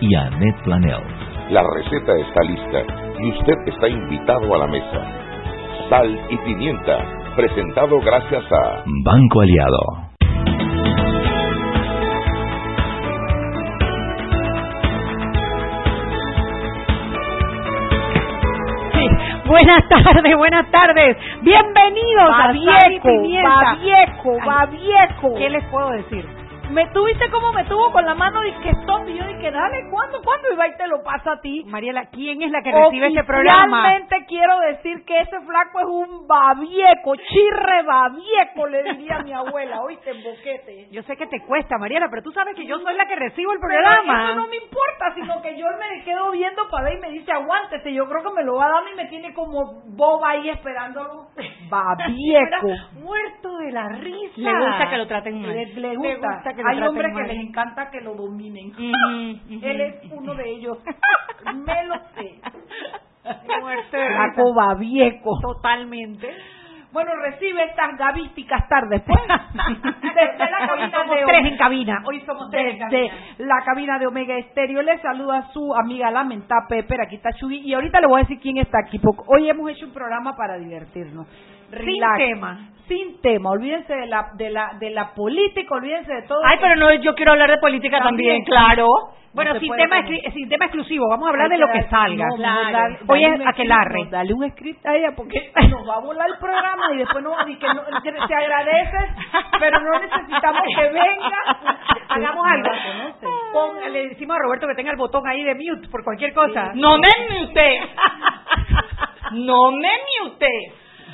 y Annette Planels. La receta está lista y usted está invitado a la mesa. Sal y pimienta, presentado gracias a Banco Aliado. Buenas tardes, buenas tardes. Bienvenidos a Viejo, Babieco, Babieco. ¿Qué les puedo decir? Me tuviste como me tuvo con la mano y que stop. Y yo dije, dale, ¿cuándo? ¿Cuándo? Y va y te lo pasa a ti. Mariela, ¿quién es la que recibe este programa? Realmente quiero decir que ese flaco es un babieco, chirre babieco, le diría a mi abuela. Oíste, en boquete. Yo sé que te cuesta, Mariela, pero tú sabes que yo soy la que recibo el Pero programa. eso no me importa, sino que yo me quedo viendo para ver y me dice, aguántese. Yo creo que me lo va a dar y me tiene como boba ahí esperándolo. Babieco. Muerto de la risa. Le gusta que lo traten mal. Le, le gusta. Le gusta que Hay hombres mal. que les encanta que lo dominen. Él es uno de ellos. Me lo sé. Flaco risa. babieco. Totalmente. Bueno, recibe estas gavísticas tardes, pues. Desde la Hoy cabina somos de tres en cabina. Hoy somos tres en cabina. la cabina de Omega Estéreo le saluda a su amiga Lamenta Pepper, aquí está Chuy, y ahorita le voy a decir quién está aquí, porque hoy hemos hecho un programa para divertirnos. Sin tema. Sin tema, olvídense de la, de la, de la política, olvídense de todo. Ay, pero no, yo quiero hablar de política también, También. claro. Bueno, se sin tema, sin tema exclusivo. Vamos a hablar de lo que salga. no, Claro. aquelarre. script, no, Dale un script a ella porque nos va a volar el programa y después no, y que no que se agradece, pero no necesitamos que venga. Hagamos algo. Pon- le decimos a Roberto que tenga el botón ahí de mute por cualquier cosa. No me mute. No me mute.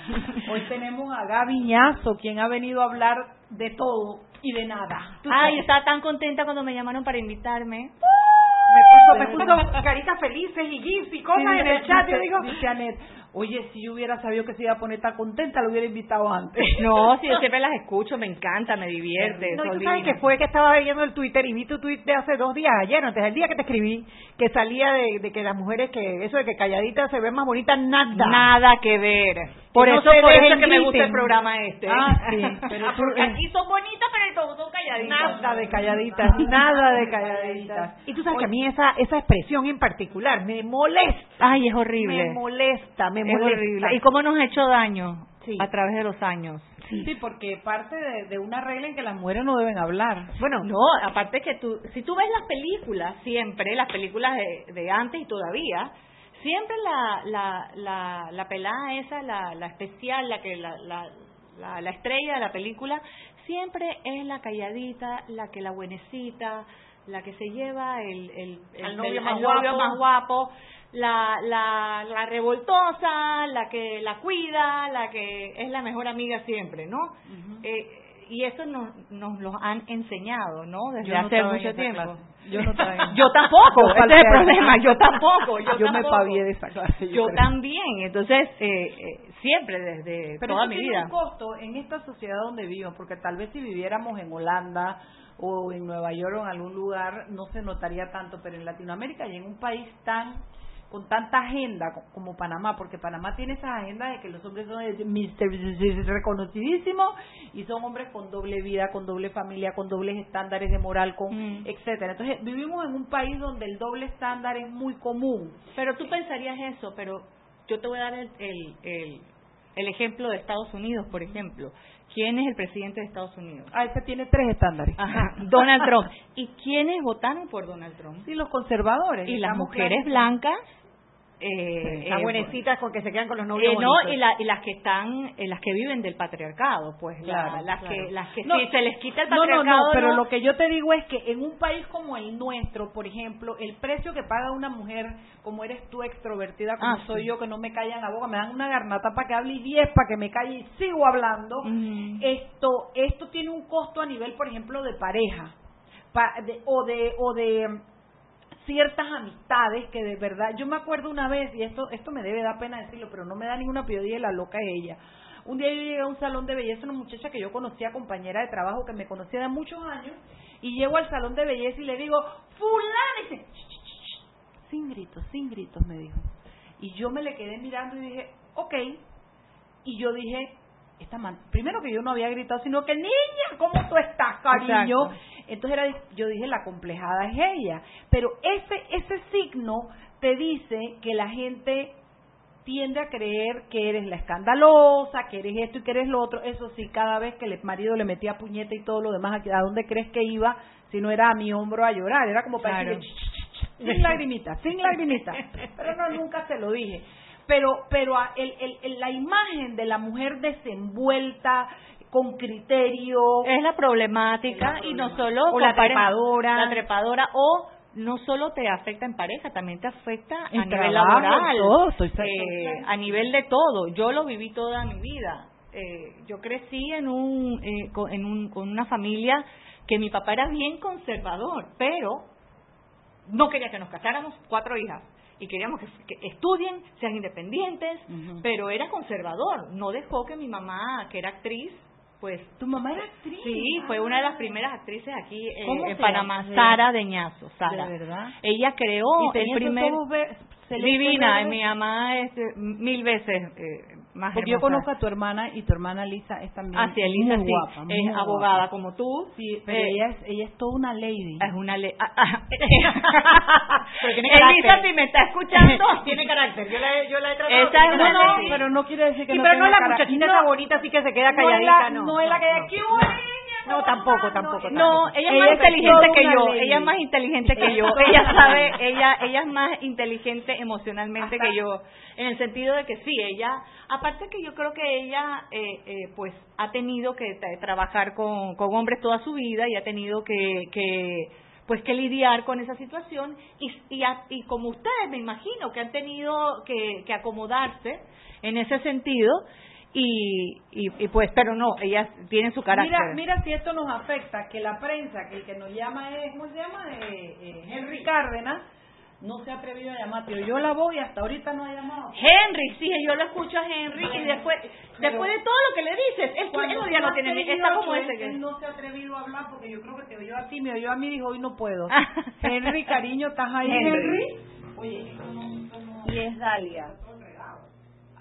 Hoy tenemos a Gaviñazo, quien ha venido a hablar de todo y de nada. Ay, estaba tan contenta cuando me llamaron para invitarme. Me puso, me puso caritas felices y gifs y cosas en el chat. Yo digo, oye, si yo hubiera sabido que se iba a poner tan contenta, lo hubiera invitado antes. No, si yo siempre las escucho, me encanta, me divierte. No, y tú sabes que fue que estaba viendo el Twitter y vi tu tweet de hace dos días, ayer, antes del día que te escribí, que salía de, de que las mujeres, que eso de que calladitas se ven más bonitas, nada. Nada que ver. Por eso por eso es que me gusta el programa este. Ah, sí, pero Porque aquí son bonitas, pero son calladitas. Nada de calladitas, nada de calladitas. Y tú sabes que a mí esa, esa expresión en particular me molesta. Ay, es horrible. Me molesta, me es molesta. horrible. ¿Y cómo nos ha hecho daño? Sí. A través de los años. Sí, porque parte de, de una regla en que las mujeres no deben hablar. Bueno, No, aparte que tú, si tú ves las películas, siempre, las películas de, de antes y todavía, siempre la, la, la, la pelada esa, la, la especial, la que la, la, la, la estrella de la película, siempre es la calladita, la que la buenecita, la que se lleva el, el, el- novio el- más al novio guapo. más guapo, la, la, la revoltosa, la que la cuida, la que es la mejor amiga siempre, ¿no? Eh, y eso nos, nos lo han enseñado, ¿no? Desde Yo no hace en mucho tiempo. clase. Yo no Yo tampoco, ese es el problema, yo tampoco, yo, Yo me tampoco. pavié de esa clase. Yo también, entonces eh, eh, siempre desde Pero toda mi tiene vida. un costo en esta sociedad donde vivimos, porque tal vez si viviéramos en Holanda o en Nueva York o en algún lugar no se notaría tanto, pero en Latinoamérica y en un país tan con tanta agenda co- como Panamá, porque Panamá tiene esa agenda de que los hombres son reconocidísimos y son hombres con doble vida, con doble familia, con dobles estándares de moral, con Mm. etcétera. Entonces vivimos en un país donde el doble estándar es muy común. Pero tú pensarías eso, pero yo te voy a dar el, el, el, el ejemplo de Estados Unidos, por ejemplo. ¿Quién es el presidente de Estados Unidos? Ah, ese tiene tres estándares. Ajá, Donald Trump. ¿Y quiénes votaron por Donald Trump? Sí, los conservadores. Y las mujeres blancas. Eh, las eh, buenecitas con que se quedan con los novios Eh, no, y, la- y las que están, eh, las que viven del patriarcado, pues, la- Claro, las claro. que, las que No, si se les quita el No, no, patriarcado. no, pero no- lo que yo te digo es que en un país como el nuestro, por ejemplo, el precio que paga una mujer, como eres tú extrovertida, como Ah, soy sí. yo, que no me callan la boca, me dan una garnata para que hable y diez para que me calle y sigo hablando, esto, esto tiene un costo a nivel, por ejemplo, de pareja, pa- de- o de, o de ciertas amistades que de verdad, yo me acuerdo una vez, y esto, esto me debe dar pena decirlo, pero no me da ninguna dije, la loca es ella. Un día yo llegué a un salón de belleza, una muchacha que yo conocía, compañera de trabajo, que me conocía de muchos años, y llego al salón de belleza y le digo, fulana, y dice, sin gritos, sin gritos, me dijo. Y yo me le quedé mirando y dije, ok, y yo dije, esta man, primero que yo no había gritado, sino que niña, ¿cómo tú estás, cariño? Entonces era, yo dije, la complejada es ella. Pero ese, ese signo te dice que la gente tiende a creer que eres la escandalosa, que eres esto y que eres lo otro. Eso sí, cada vez que el marido le metía puñete y todo lo demás, ¿a dónde crees que iba si no era a mi hombro a llorar? Era como para Claro. sin lagrimita, sin lagrimita. Pero no, nunca se lo dije. Pero, pero el, el- el- la imagen de la mujer desenvuelta, con criterio, es la problemática Es la y no solo O la trepadora. la trepadora o no solo te afecta en pareja, también te afecta En a nivel laboral, todo, estoy eh, a nivel de todo. Yo lo viví toda mi vida. Eh, yo crecí en un, eh, con, en un, con una familia que mi papá era bien conservador, pero no quería que nos casáramos cuatro hijas y queríamos que, que estudien, sean independientes, pero era conservador. No dejó que mi mamá, que era actriz, pues tu mamá era actriz. Sí, fue una de las primeras actrices aquí eh, ¿Cómo en Panamá? Sara Deñazo, Sara. ¿De verdad? Ella creó Y el primer divina, mi mamá es eh, mil veces eh, más Porque yo hermosa. conozco a tu hermana y tu hermana Lisa es también Ah, sí, Elisa muy sí, guapa, muy es guapa. abogada como tú. Sí, pero Eh, ella es ella es toda una lady. es una le ah, ah. Elisa, si me está escuchando, Tiene carácter. Yo la, he- yo la he tratado. Esa es una no, no, pero no quiere decir que Sí, no pero no tenga la muchachita no, esa bonita así que se queda no es calladita, la, no. no es la que. ¡Qué buena! No, tampoco, tampoco, No, ella es más inteligente que yo. lady. Ella es más inteligente que yo. Ella sabe, ella, ella es más inteligente emocionalmente Hasta- que yo. En el sentido de que sí, ella, aparte que yo creo que ella, eh, eh, pues, ha tenido que tra- trabajar con, con hombres toda su vida y ha tenido que, que pues que lidiar con esa situación y, y, a- y como ustedes me imagino que han tenido que, que acomodarse en ese sentido y, y, y pues pero no ellas tienen su carácter Mira, mira si esto nos afecta, que la prensa, que el que nos llama es, ¿cómo se llama? Eh, eh, Henry Cárdenas, no se ha atrevido a llamar, pero yo la voy hasta ahorita no ha llamado. Henry, sí, yo lo escucho a Henry y después, después de todo lo que le dices, él, Cuando ya no tiene, está como ese que no se ha atrevido a hablar porque yo creo que te oyó a ti, me oyó a mí, dijo hoy no puedo. Henry, cariño, ¿estás ahí? Henry. Oye, esto no, esto no. Y es Dalia.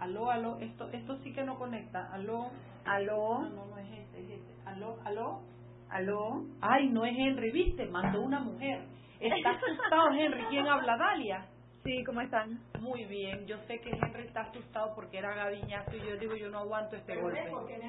Aló, aló, esto, esto sí que no conecta. Aló. Aló, No, no, no es este, es este. Aló, aló. aló. Ay, no es Henry, viste, mandó una mujer. Está asustado Henry. ¿Quién habla? Dalia. Sí, ¿cómo están? Muy bien, yo sé que Henry está asustado porque era gaviñazo y yo digo, yo no aguanto este golpe. No, porque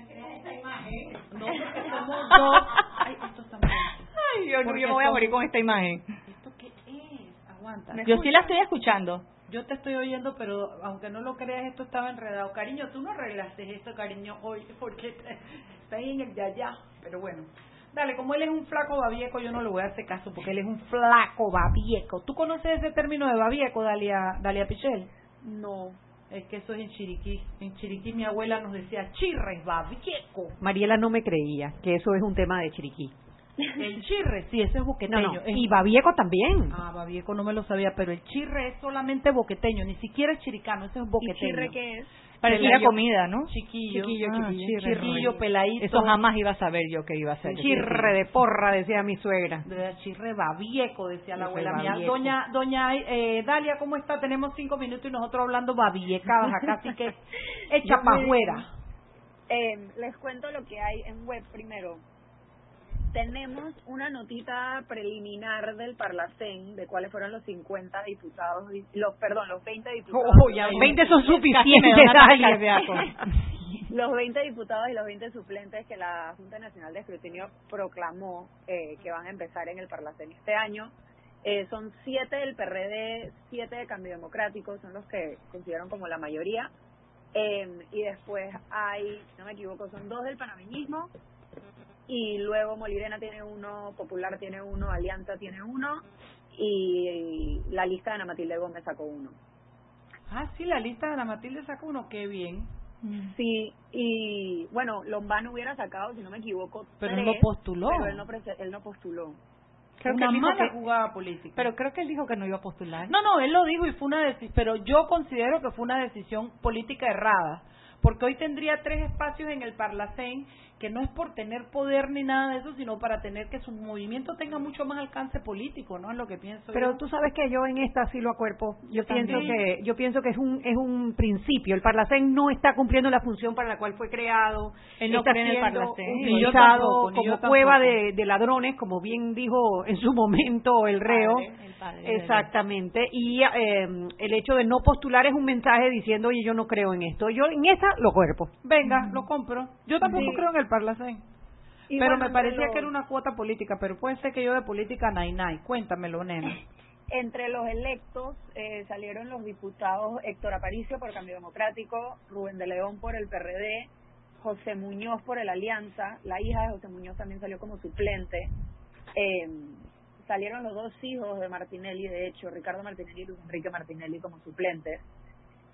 somos dos. Ay, esto está mal. Ay, yo, no, yo me voy a morir con esta imagen. ¿Esto qué es? Aguanta. Yo sí la estoy escuchando. Yo te estoy oyendo, pero aunque no lo creas, esto estaba enredado. Cariño, tú no arreglaste esto, cariño, hoy, porque está ahí en el de allá. Pero bueno, dale, como él es un flaco babieco, yo no le voy a hacer caso, porque él es un flaco babieco. ¿Tú conoces ese término de babieco, Dalia, Dalia Pichel? No. Es que eso es en Chiriquí. En Chiriquí mi abuela nos decía, chirres, babieco. Mariela no me creía que eso es un tema de Chiriquí. El chirre, sí, ese es boqueteño. no. Es- Y Babieco también. Ah, babieco no me lo sabía, pero el chirre es solamente boqueteño, ni siquiera es chiricano, ese es ¿Y boqueteño. chirre qué es? Parecía comida, ¿no? Chiquillo, Chiquillo, ah, chiquillo, chirre, chiquillo, peladito. Eso jamás iba a saber yo que iba a ser. Chirre de porra, decía mi suegra. De chirre babieco, decía la abuela mía. Doña, doña eh, Dalia, ¿cómo está? Tenemos cinco minutos y nosotros hablando babiecadas acá, así que echa Yo pa' me- afuera. Eh, les cuento lo que hay en web primero. Tenemos una notita preliminar del Parlacén de cuáles fueron los 50 diputados, los perdón, los 20 diputados. Oh, ya 20 son suficientes. Los 20 diputados y los 20 suplentes que la Junta Nacional de Escrutinio proclamó eh, que van a empezar en el Parlacén este año. Eh, son siete del PRD, siete de Cambio Democrático, son los que consideran como la mayoría. Eh, y después hay, si no me equivoco, son dos del panameñismo. Y luego Molirena tiene uno, Popular tiene uno, Alianza tiene uno. Y la lista de Ana Matilde Gómez sacó uno. Ah, sí, la lista de la Matilde sacó uno, qué bien. Sí, y bueno, Lombano hubiera sacado, si no me equivoco, Pero él tres, no postuló. Pero él no, él no postuló. Creo una mala que- jugada política. Pero creo que él dijo que no iba a postular. No, no, él lo dijo y fue una decisión, pero yo considero que fue una decisión política errada, porque hoy tendría tres espacios en el Parlacén que no es por tener poder ni nada de eso, sino para tener que su movimiento tenga mucho más alcance político, ¿no? Es lo que pienso. Pero yo. tú sabes que yo en esta sí lo acuerpo. Yo pienso también. que yo pienso que es un es un principio. El Parlacén no está cumpliendo la función para la cual fue creado. Él no está cree en el siendo Parlacén. Utilizado tampoco, como cueva de, de ladrones, como bien dijo en su momento el reo. padre, el padre de- Exactamente. Y eh, el hecho de no postular es un mensaje diciendo, oye, yo no creo en esto. Yo en esa lo cuerpo. Venga, lo compro. Yo tampoco Sí. creo en el Parlacén. Y pero bueno, me parecía que era los- una cuota política, pero puede ser que yo de política nay nay. Cuéntamelo, nena. Entre los electos eh, salieron los diputados Héctor Aparicio por Cambio Democrático, Rubén de León por el PRD, José Muñoz por el Alianza, la hija de José Muñoz también salió como suplente. Eh, salieron los dos hijos de Martinelli, de hecho, Ricardo Martinelli y Luis Enrique Martinelli como suplentes.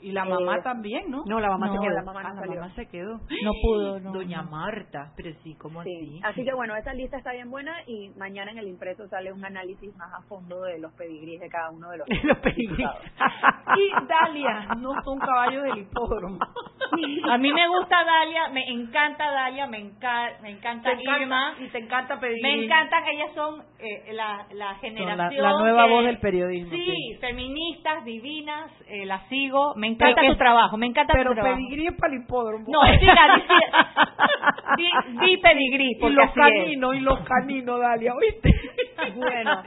Y la mamá Eh, también, ¿no? No, la mamá se No, quedó. la mamá no Ah, la mamá se quedó. No pudo, no. Doña Marta, pero sí, ¿cómo Sí. así? Así que bueno, esa lista está bien buena y mañana en el impreso sale un análisis más a fondo de los pedigríes de cada uno de los, Los diputados. Y Dalia, no son caballos del hipódromo. A mí me gusta Dalia, me encanta Dalia, me, enca- me encanta Te encanta- Irma. y te encanta pedir. Me encantan, ellas son eh, la, la generación. la nueva que- voz del periodismo, Sí, sí. feministas, divinas, eh, las sigo. Me encanta Pero tu trabajo, me encanta Pero tu trabajo. pedigrí es para el hipódromo. No, es di, di, di pedigrí, y porque los así es. caninos, y los caninos, Dalia, ¿oíste? Bueno,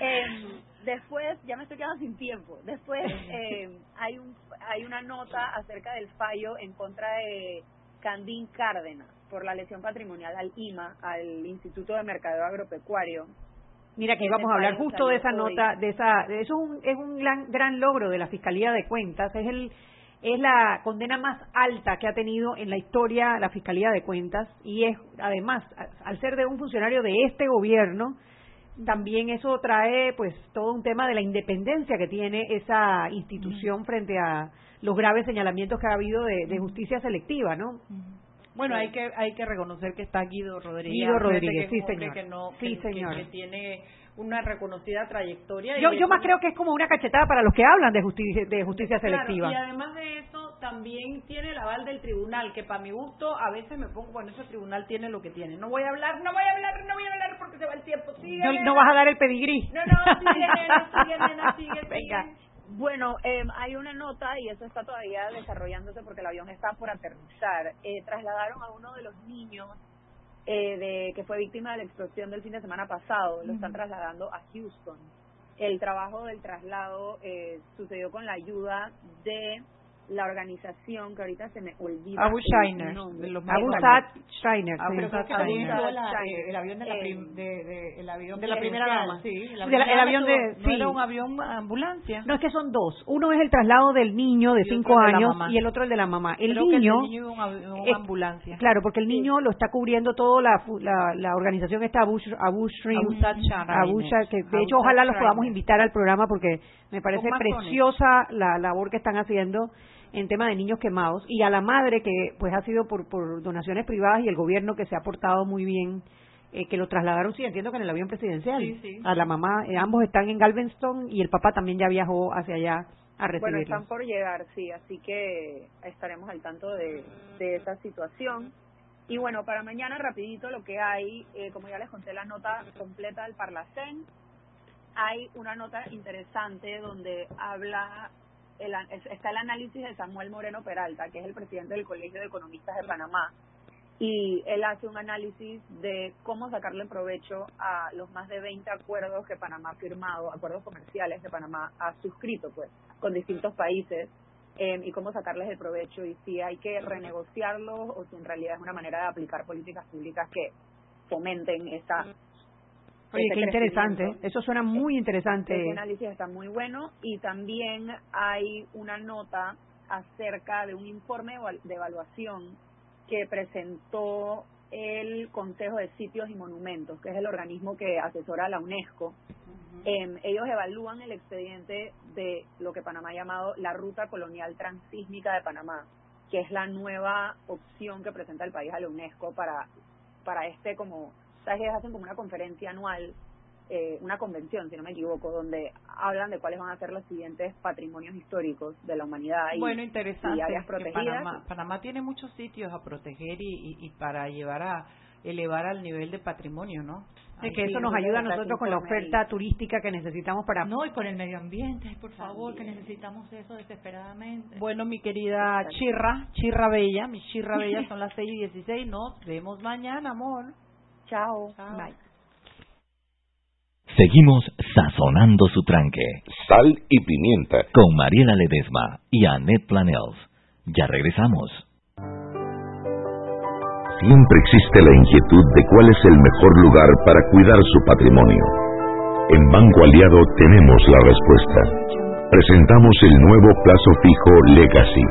em, después, ya me estoy quedando sin tiempo. Después em, hay un hay una nota acerca del fallo en contra de Candín Cárdenas por la lesión patrimonial al IMA, al Instituto de Mercadeo Agropecuario. Mira que íbamos a hablar justo de esa nota, de esa, de eso es un, es un gran, gran logro de la Fiscalía de Cuentas, es el es la condena más alta que ha tenido en la historia la Fiscalía de Cuentas y es además al ser de un funcionario de este gobierno también eso trae pues todo un tema de la independencia que tiene esa institución frente a los graves señalamientos que ha habido de, de justicia selectiva, ¿no? Bueno, hay que hay que reconocer que está Guido Rodríguez. Guido Rodríguez, que sí, señor. Que no, Sí, que- señor. Que, que tiene una reconocida trayectoria. Yo, y yo más creo que es como una cachetada para los que hablan de justicia, de justicia Claro, selectiva. y además de eso, también tiene el aval del tribunal, que para mi gusto a veces me pongo, bueno, ese tribunal tiene lo que tiene. No voy a hablar, no voy a hablar, no voy a hablar porque se va el tiempo. Sigue, No, no vas a dar el pedigrí. No, no, sigue, nena, sigue, nena, sigue, Venga. Bueno, eh, hay una nota y eso está todavía desarrollándose porque el avión está por aterrizar. Eh, trasladaron a uno de los niños eh, de que fue víctima de la explosión del fin de semana pasado. Lo están trasladando a Houston. El trabajo del traslado eh, sucedió con la ayuda de la organización que ahorita se me olvida. Abu Shiner, Abu Shiner. el avión de la, prim- de, de- el avión de la primera dama. Sí, el De la- el avión de- ¿No sí. era un avión ambulancia? No, es que son dos. Uno es el traslado del niño de cinco años y el otro el de la mamá. El Creo que el niño, un eh, ambulancia. claro, porque el niño lo está cubriendo todo la, fu- la, la organización esta Abu, Abu Shrim, Abu Shiner. Que de hecho ojalá los podamos invitar al programa porque me parece preciosa la labor que están haciendo en tema de niños quemados y a la madre que pues ha sido por, por donaciones privadas y el gobierno que se ha portado muy bien eh, que lo trasladaron sí entiendo que en el avión presidencial Sí, sí. a la mamá eh, ambos están en Galveston y el papá también ya viajó hacia allá a Bueno, recibirlos están por llegar, sí, así que estaremos al tanto de, de esa situación. Y bueno, para mañana rapidito lo que hay, eh, como ya les conté la nota completa del Parlacén, hay una nota interesante donde habla, el, está el análisis de Samuel Moreno Peralta, que es el presidente del Colegio de Economistas de Panamá, y él hace un análisis de cómo sacarle provecho a los más de 20 acuerdos que Panamá ha firmado, acuerdos comerciales que Panamá ha suscrito, pues, con distintos países, eh, y cómo sacarles el provecho y si hay que renegociarlos o si en realidad es una manera de aplicar políticas públicas que fomenten esa Oye, ese qué interesante. Eso suena muy interesante. Ese análisis está muy bueno y también hay una nota acerca de un informe de eval- de evaluación que presentó el Consejo de Sitios y Monumentos, que es el organismo que asesora a la UNESCO. Em, ellos evalúan el expediente de lo que Panamá ha llamado la Ruta Colonial Transísmica de Panamá, que es la nueva opción que presenta el país a la UNESCO para, para este como, hacen como una conferencia anual eh, una convención, si no me equivoco, donde hablan de cuáles van a ser los siguientes patrimonios históricos de la humanidad y, bueno, interesante. y áreas que protegidas. Panamá, Panamá tiene muchos sitios a proteger y, y, y para llevar a elevar al nivel de patrimonio, ¿no? Ay, que sí, eso nos ayuda a nosotros con la informe ahí. oferta turística que necesitamos para No, y con el medio ambiente, por favor, que También. necesitamos eso desesperadamente. Bueno, mi querida Chirra, Chirra Bella, mi Chirra Bella son las 6 y 16, nos vemos mañana, amor. Chao. Bye. Seguimos sazonando su tranque Sal y pimienta. con Mariela Ledesma y Annette Planels. Ya regresamos. Siempre existe la inquietud de cuál es el mejor lugar para cuidar su patrimonio. En Banco Aliado tenemos la respuesta. Presentamos el nuevo plazo fijo Legacy,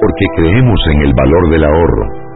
porque creemos en el valor del ahorro,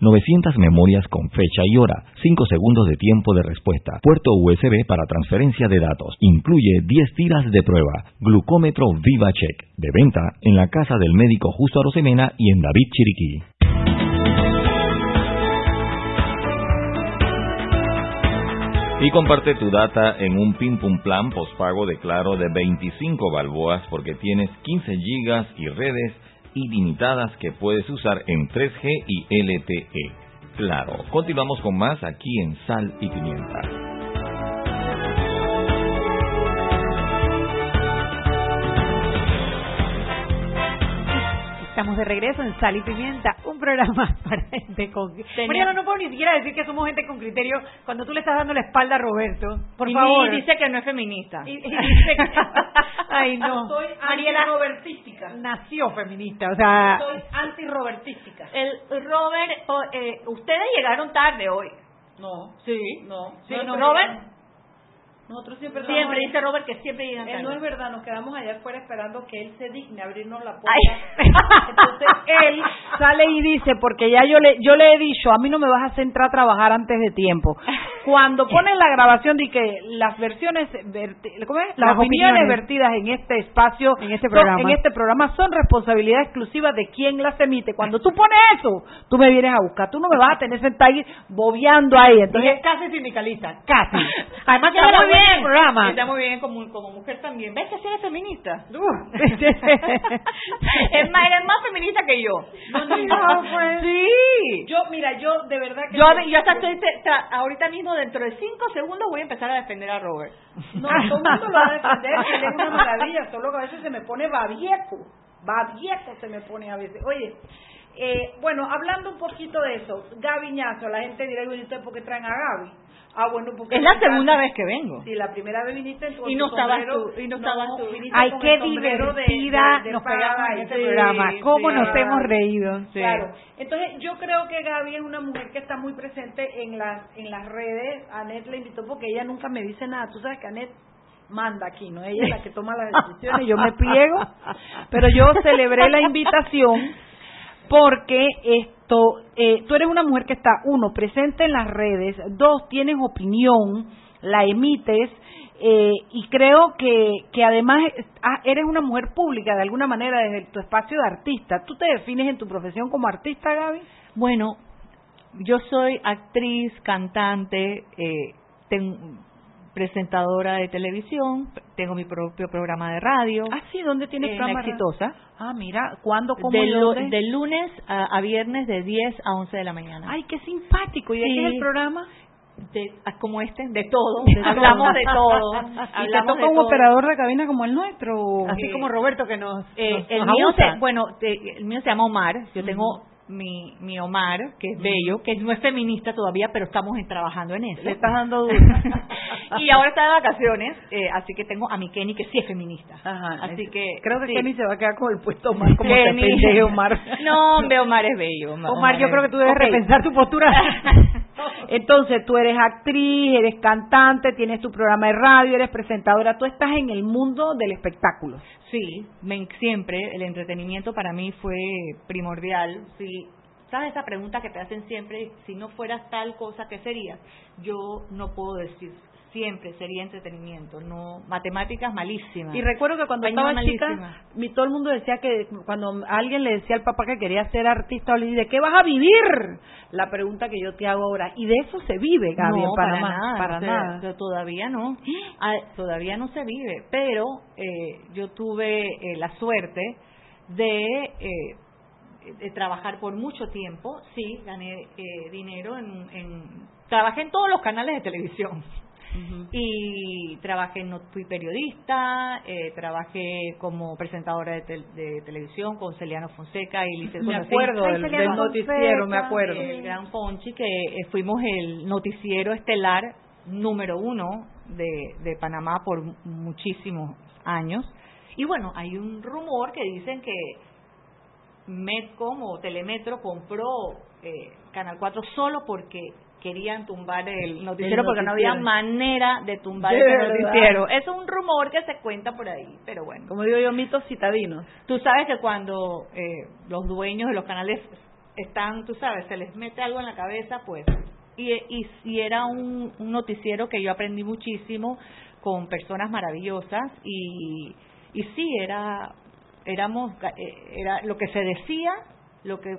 900 memorias con fecha y hora, 5 segundos de tiempo de respuesta, puerto USB para transferencia de datos, incluye 10 tiras de prueba, glucómetro VivaCheck, de venta en la casa del médico Justo Arosemena y en David Chiriquí. Y comparte tu data en un Pim Pum Plan postpago de Claro de 25 balboas porque tienes 15 gigas y redes ilimitadas que puedes usar en 3G y LTE. Claro, continuamos con más aquí en Sal y Pimienta. Estamos de regreso en Sal y Pimienta, un programa para gente con... Mariana, no puedo ni siquiera decir que somos gente con criterio cuando tú le estás dando la espalda a Roberto. Por y favor. y dice que no es feminista. Y- y dice que- Ay, no. Soy Mariela robertística. nació feminista, o sea... Soy anti-robertística. El Robert, eh, ustedes llegaron tarde hoy. No, sí, no. Sí, no, no, Robert. Nosotros siempre Siempre, dice Robert que siempre llegan tarde. no es verdad, nos quedamos allá afuera esperando que él se digne a abrirnos la puerta. Entonces él sale y dice, porque ya yo le yo le he dicho, a mí no me vas a hacer entrar a trabajar antes de tiempo. Cuando ponen la grabación de que las versiones, verti- ¿cómo es? Las, Las opiniones, opiniones. vertidas en este espacio, En este son- programa. en este programa son responsabilidad exclusiva de quien las emite. Cuando tú pones eso, tú me vienes a buscar, tú no me vas a tener sentada ahí bobeando ahí. Y Entonces, es casi sindicalista. casi. Además que bien buena el programa. Está muy bien como, como mujer también. ¿Ves que sí eres feminista? Es más, eres más feminista que yo. No, no, no, pues. Sí. Yo, mira, yo de verdad que... Yo, yo hasta estoy, tra- ahorita mismo, dentro de cinco segundos, voy a empezar a defender a Robert. No, todo el mundo lo va a defender, él es una maravilla, solo que a veces se me pone babieco, babieco se me pone a veces. Oye, eh, bueno, hablando un poquito de eso, Gaviñazo, la gente dirá, ¿y usted por qué traen a Gaby? Ah, bueno, porque... Es la segunda vez que vengo. Sí, la primera vez viniste en tu Y no estabas tú, y no estabas tú. viniste Ay, qué de- divertida de- de nos Paga pegamos en y- este programa. ¿Cómo sí, nos hemos reído? Claro. Entonces, yo creo que Gaby es una mujer que está muy presente en las en las redes. Anet la invitó porque ella nunca me dice nada. Tú sabes que Anet manda aquí, ¿no? Ella es la que toma las decisiones, yo me pliego. Pero yo celebré la invitación porque eh, tú eres una mujer que está, uno, presente en las redes, dos, tienes opinión, la emites, eh, y creo que, que además eres una mujer pública de alguna manera desde tu espacio de artista. ¿Tú te defines en tu profesión como artista, Gaby? Bueno, yo soy actriz, cantante, eh, ten- presentadora de televisión, tengo mi propio programa de radio. Ah, sí, ¿dónde tienes en cámara? Exitosa. Ah, mira, ¿cuándo, cómo de, dónde? de lunes a, a viernes de 10 a 11 de la mañana. Ay, qué simpático. ¿Y de qué es el programa? De- ah, como este, de todo. De todo. Hablamos de todo. ¿Y te toca un todo. operador de cabina como el nuestro? Así Eh, como Roberto que nos, Eh, nos- el nos mío se, bueno, te- el mío se llama Omar. Yo tengo mi, mi Omar, que es bello, que no es feminista todavía, pero estamos trabajando en eso. Le estás dando duro. y ahora está de vacaciones, eh, así que tengo a mi Kenny, que sí es feminista. Ajá, así es- que Creo que sí. Kenny se va a quedar con el puesto Omar, como te Omar. No, hombre, Omar es bello. Omar, Omar, yo creo que tú debes repensar tu postura. Entonces, tú eres actriz, eres cantante, tienes tu programa de radio, eres presentadora, tú estás en el mundo del espectáculo. Sí, me- siempre el entretenimiento para mí fue primordial. Sí, ¿Sabes esa pregunta que te hacen siempre? Si no fueras tal cosa, ¿qué serías? Yo no puedo decir. Siempre sería entretenimiento, no matemáticas malísimas. Y recuerdo que cuando Español estaba chica, malísima. mi, todo el mundo decía que cuando alguien le decía al papá que quería ser artista, le ¿de qué vas a vivir? La pregunta que yo te hago ahora. Y de eso se vive, Gaby, no, para nada, Para nada. sea, todavía no, Ah, todavía no se vive, pero eh, yo tuve eh, la suerte de, eh, de trabajar por mucho tiempo, sí, gané eh, dinero en, en, trabajé en todos los canales de televisión. Y trabajé, no fui periodista, eh, trabajé como presentadora de, tel- de televisión con Celiano Fonseca y Lice Me acuerdo del, del noticiero, me acuerdo. el Gran Ponchi, que eh, fuimos el noticiero estelar número uno de, de Panamá por mu- muchísimos años. Y bueno, hay un rumor que dicen que Metcom o Telemetro compró eh, Canal 4 solo porque querían tumbar el noticiero El porque no había manera de tumbar verdad. noticiero. Es un rumor que se cuenta por ahí, pero bueno. Como digo yo, mitos citadinos. Tú sabes que cuando eh, los dueños de los canales están, tú sabes, se les mete algo en la cabeza, pues. Y, y, y era un, un noticiero que yo aprendí muchísimo con personas maravillosas y, y sí, era, éramos, eh, era lo que se decía, lo que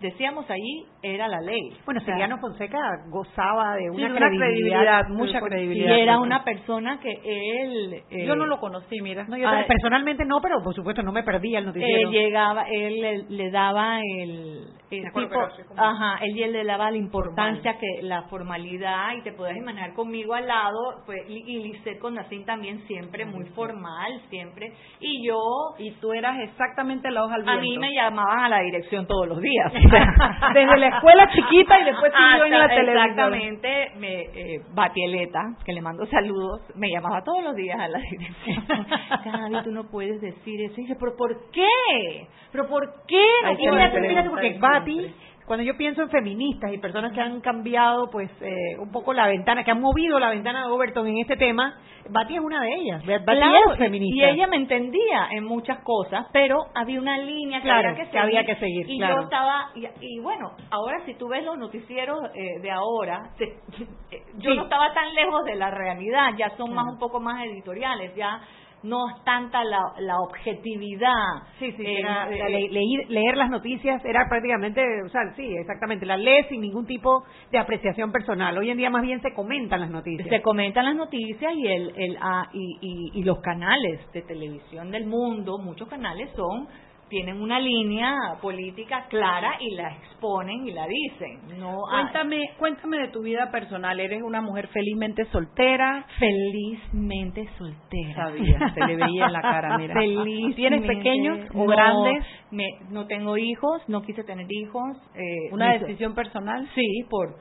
decíamos allí era la ley. Bueno, O sea, Celiano Fonseca gozaba de Sí, una, una credibilidad, mucha credibilidad. y era una persona que él... eh, Yo no lo conocí, mira. No, yo Ah, personalmente no, pero por supuesto no me perdía el él noticiero. llegaba, él le, le daba el, el tipo, ajá, él, él le daba la importancia que la formalidad y te puedes imaginar conmigo al lado, pues, y, y Lisette con Nacín también siempre muy formal, siempre, y yo, Y tú eras exactamente la hoja al a viento. mí me llamaban a la dirección todos los días. Desde la escuela chiquita y después siguió en la televisión. Exactamente, me, eh, Batieleta, que le mando saludos, me llamaba todos los días a la dirección. Gaby, tú no puedes decir eso. Y dice, ¿pero por qué? ¿Pero por qué? Ay, No Fíjate, bueno, decir fíjate, eso?" porque. Bati, cuando yo pienso en feministas y personas que han cambiado pues eh, un poco la ventana, que han movido la ventana de Overton en este tema, Bati es una de ellas. Claro, es feminista. y ella me entendía en muchas cosas, pero había una línea que, Claro, había, que que seguir, había que seguir, Y claro. yo estaba, y, y bueno, ahora si tú ves los noticieros eh, de ahora, se- eh, yo Sí. no estaba tan lejos de la realidad, ya son más un poco más editoriales, ya no es tanta la, la objetividad. Sí, sí, Eh, era- eh, la- le- leer, leer las noticias era prácticamente, o sea, sí, exactamente, las lees sin ningún tipo de apreciación personal. Hoy en día más bien se comentan las noticias. se comentan las noticias y el, el ah, y, y, y los canales de televisión del mundo, muchos canales son tienen una línea política clara y la exponen y la dicen. No hay- Cuéntame, cuéntame de tu vida personal. ¿Eres una mujer felizmente soltera? felizmente soltera. Sabía, se le veía en la cara, mira. Feliz. ¿Tienes pequeños o No, grandes? Me, no tengo hijos, no quise tener hijos. eh, ¿Una decisión personal? Sí, por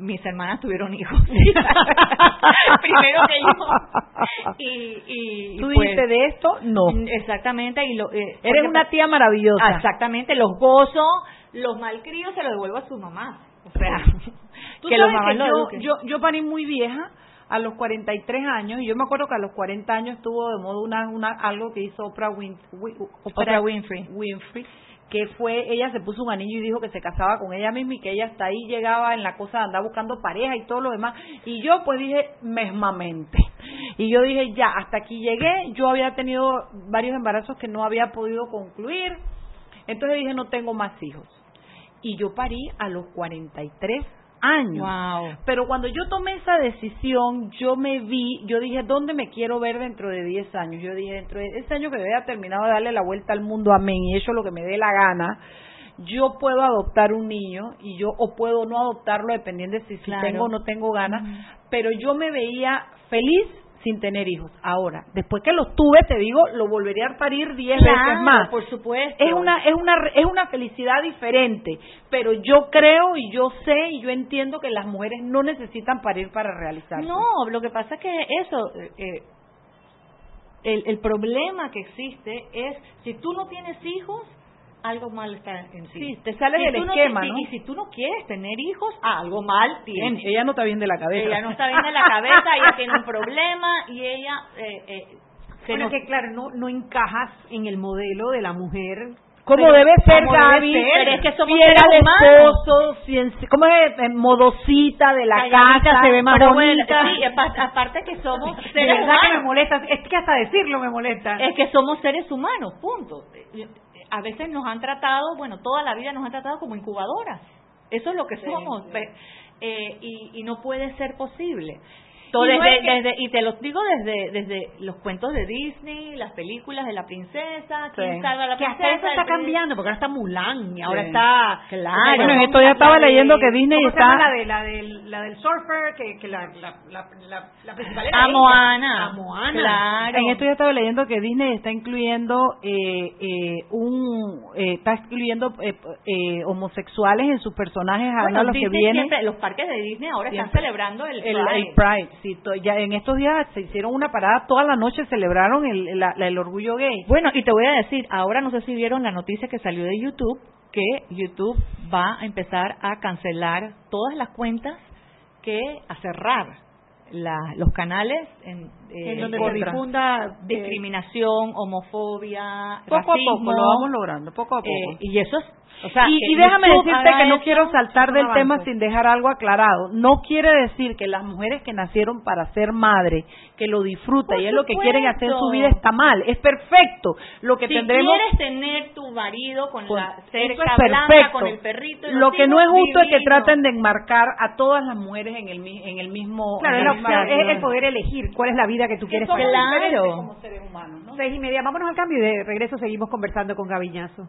mis hermanas tuvieron hijos. Primero que yo. Y, y ¿Tú pues, dijiste de esto? No. Exactamente. Y lo, eh, Eres una tía maravillosa. Exactamente, los gozo, los malcríos se los devuelvo a su mamá. O sea, Tú que los sabes mamás que yo, yo, yo parí muy vieja a los 43 años y yo me acuerdo que a los 40 años estuvo de moda una, una algo que hizo Oprah, Win- Wi- Oprah Winfrey. Winfrey, que fue ella se puso un anillo y dijo que se casaba con ella misma y que ella hasta ahí llegaba en la cosa de andar buscando pareja y todo lo demás. Y yo pues dije mesmamente. Y yo dije ya hasta aquí llegué. Yo había tenido varios embarazos que no había podido concluir. Entonces dije no tengo más hijos. Y yo parí a los 43 años. Wow. Pero cuando yo tomé esa decisión, yo me vi, yo dije, ¿dónde me quiero ver dentro de 10 años? Yo dije, dentro de ese año que haya terminado de darle la vuelta al mundo, amén, y hecho lo que me dé la gana, yo puedo adoptar un niño y yo o puedo no adoptarlo dependiendo de si, si Claro. tengo o no tengo ganas, pero yo me veía feliz sin tener hijos. Ahora, después que los tuve, te digo, lo volvería a parir 10 Claro, veces más. por supuesto. Es una es una es una felicidad diferente, pero yo creo y yo sé y yo entiendo que las mujeres no necesitan parir para realizarse. No, lo que pasa es que eso, eh, eh, el, el problema que existe es, si tú no tienes hijos, algo mal está en ti. Sí, te sale Si del tú no esquema, te- ¿no? Y si tú no quieres tener hijos, algo mal Bien, tienes. ella no está bien de la cabeza. Ella no está bien de la cabeza, ella tiene un problema y ella... Eh, eh, se Bueno, nos- que claro, no, no encajas en el modelo de la mujer. Como Pero- debe ser, como debe Gaby, ser. pero es que somos al humanos. esposo, ¿cómo es? Eh, Modosita de la calladita, casa, se ve más pero bonita. bueno, Sí, apa- aparte que somos De seres verdad que me humanos. molesta, es que hasta decirlo me molesta. Es que somos seres humanos, punto. A veces nos han tratado, bueno, toda la vida nos han tratado como incubadoras. Eso es lo que somos. Pe- eh, y, y no puede ser posible. Todo Y no desde, es que- desde- y te los digo desde desde los cuentos de Disney, las películas de la princesa, quién Sí. salva a la que princesa. hasta eso está cambiando, porque ahora está Mulan y ahora Sí. está... Claro. Bueno, en estos días estaba la de- leyendo que Disney ¿cómo se llama está- La, de, la, del, la del surfer, que, que la, la, la, la, la principal era A. Moana. A Moana. Claro. En esto yo estaba leyendo que Disney está incluyendo eh, eh, un eh, está incluyendo eh, eh, homosexuales en sus personajes ahora Bueno, los que vienen siempre- los parques de Disney ahora están celebrando el, el, Pride. el Pride. Sí, to- ya en estos días se hicieron una parada toda la noche celebraron el, la- la- el orgullo gay. Bueno, y te voy a decir, ahora no sé si vieron la noticia que salió de YouTube, que YouTube va a empezar a cancelar todas las cuentas que a cerrar la- los canales en, eh, En donde se difunda... discriminación, homofobia, Poco racismo, a poco lo vamos logrando, poco a poco. eh, y eso es, o sea, y, déjame decirte que no eso, quiero saltar del avance. tema sin dejar algo aclarado. No quiere decir que las mujeres que nacieron para ser madre, que lo disfrutan Por y es lo que quieren hacer en su vida está mal. Es perfecto. Lo que si tendremos quieres tener tu marido con Pues, la eso cerca es perfecto. con el perrito y Lo que no es justo es que traten de enmarcar a todas las mujeres en el, mi- en el mismo. Claro, en es, el poder elegir cuál es la vida que tú quieres tener. Claro. como seres humanos, ¿no? Seis y media, vámonos al cambio y de regreso seguimos conversando con Gaviñazo.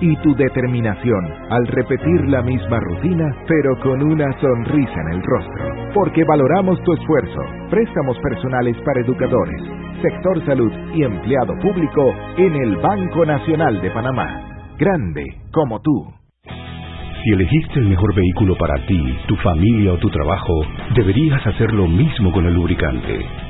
Y tu determinación al repetir la misma rutina, pero con una sonrisa en el rostro. Porque valoramos tu esfuerzo. Préstamos personales para educadores, sector salud y empleado público en el Banco Nacional de Panamá. Grande como tú. Si elegiste el mejor vehículo para ti, tu familia o tu trabajo, deberías hacer lo mismo con el lubricante.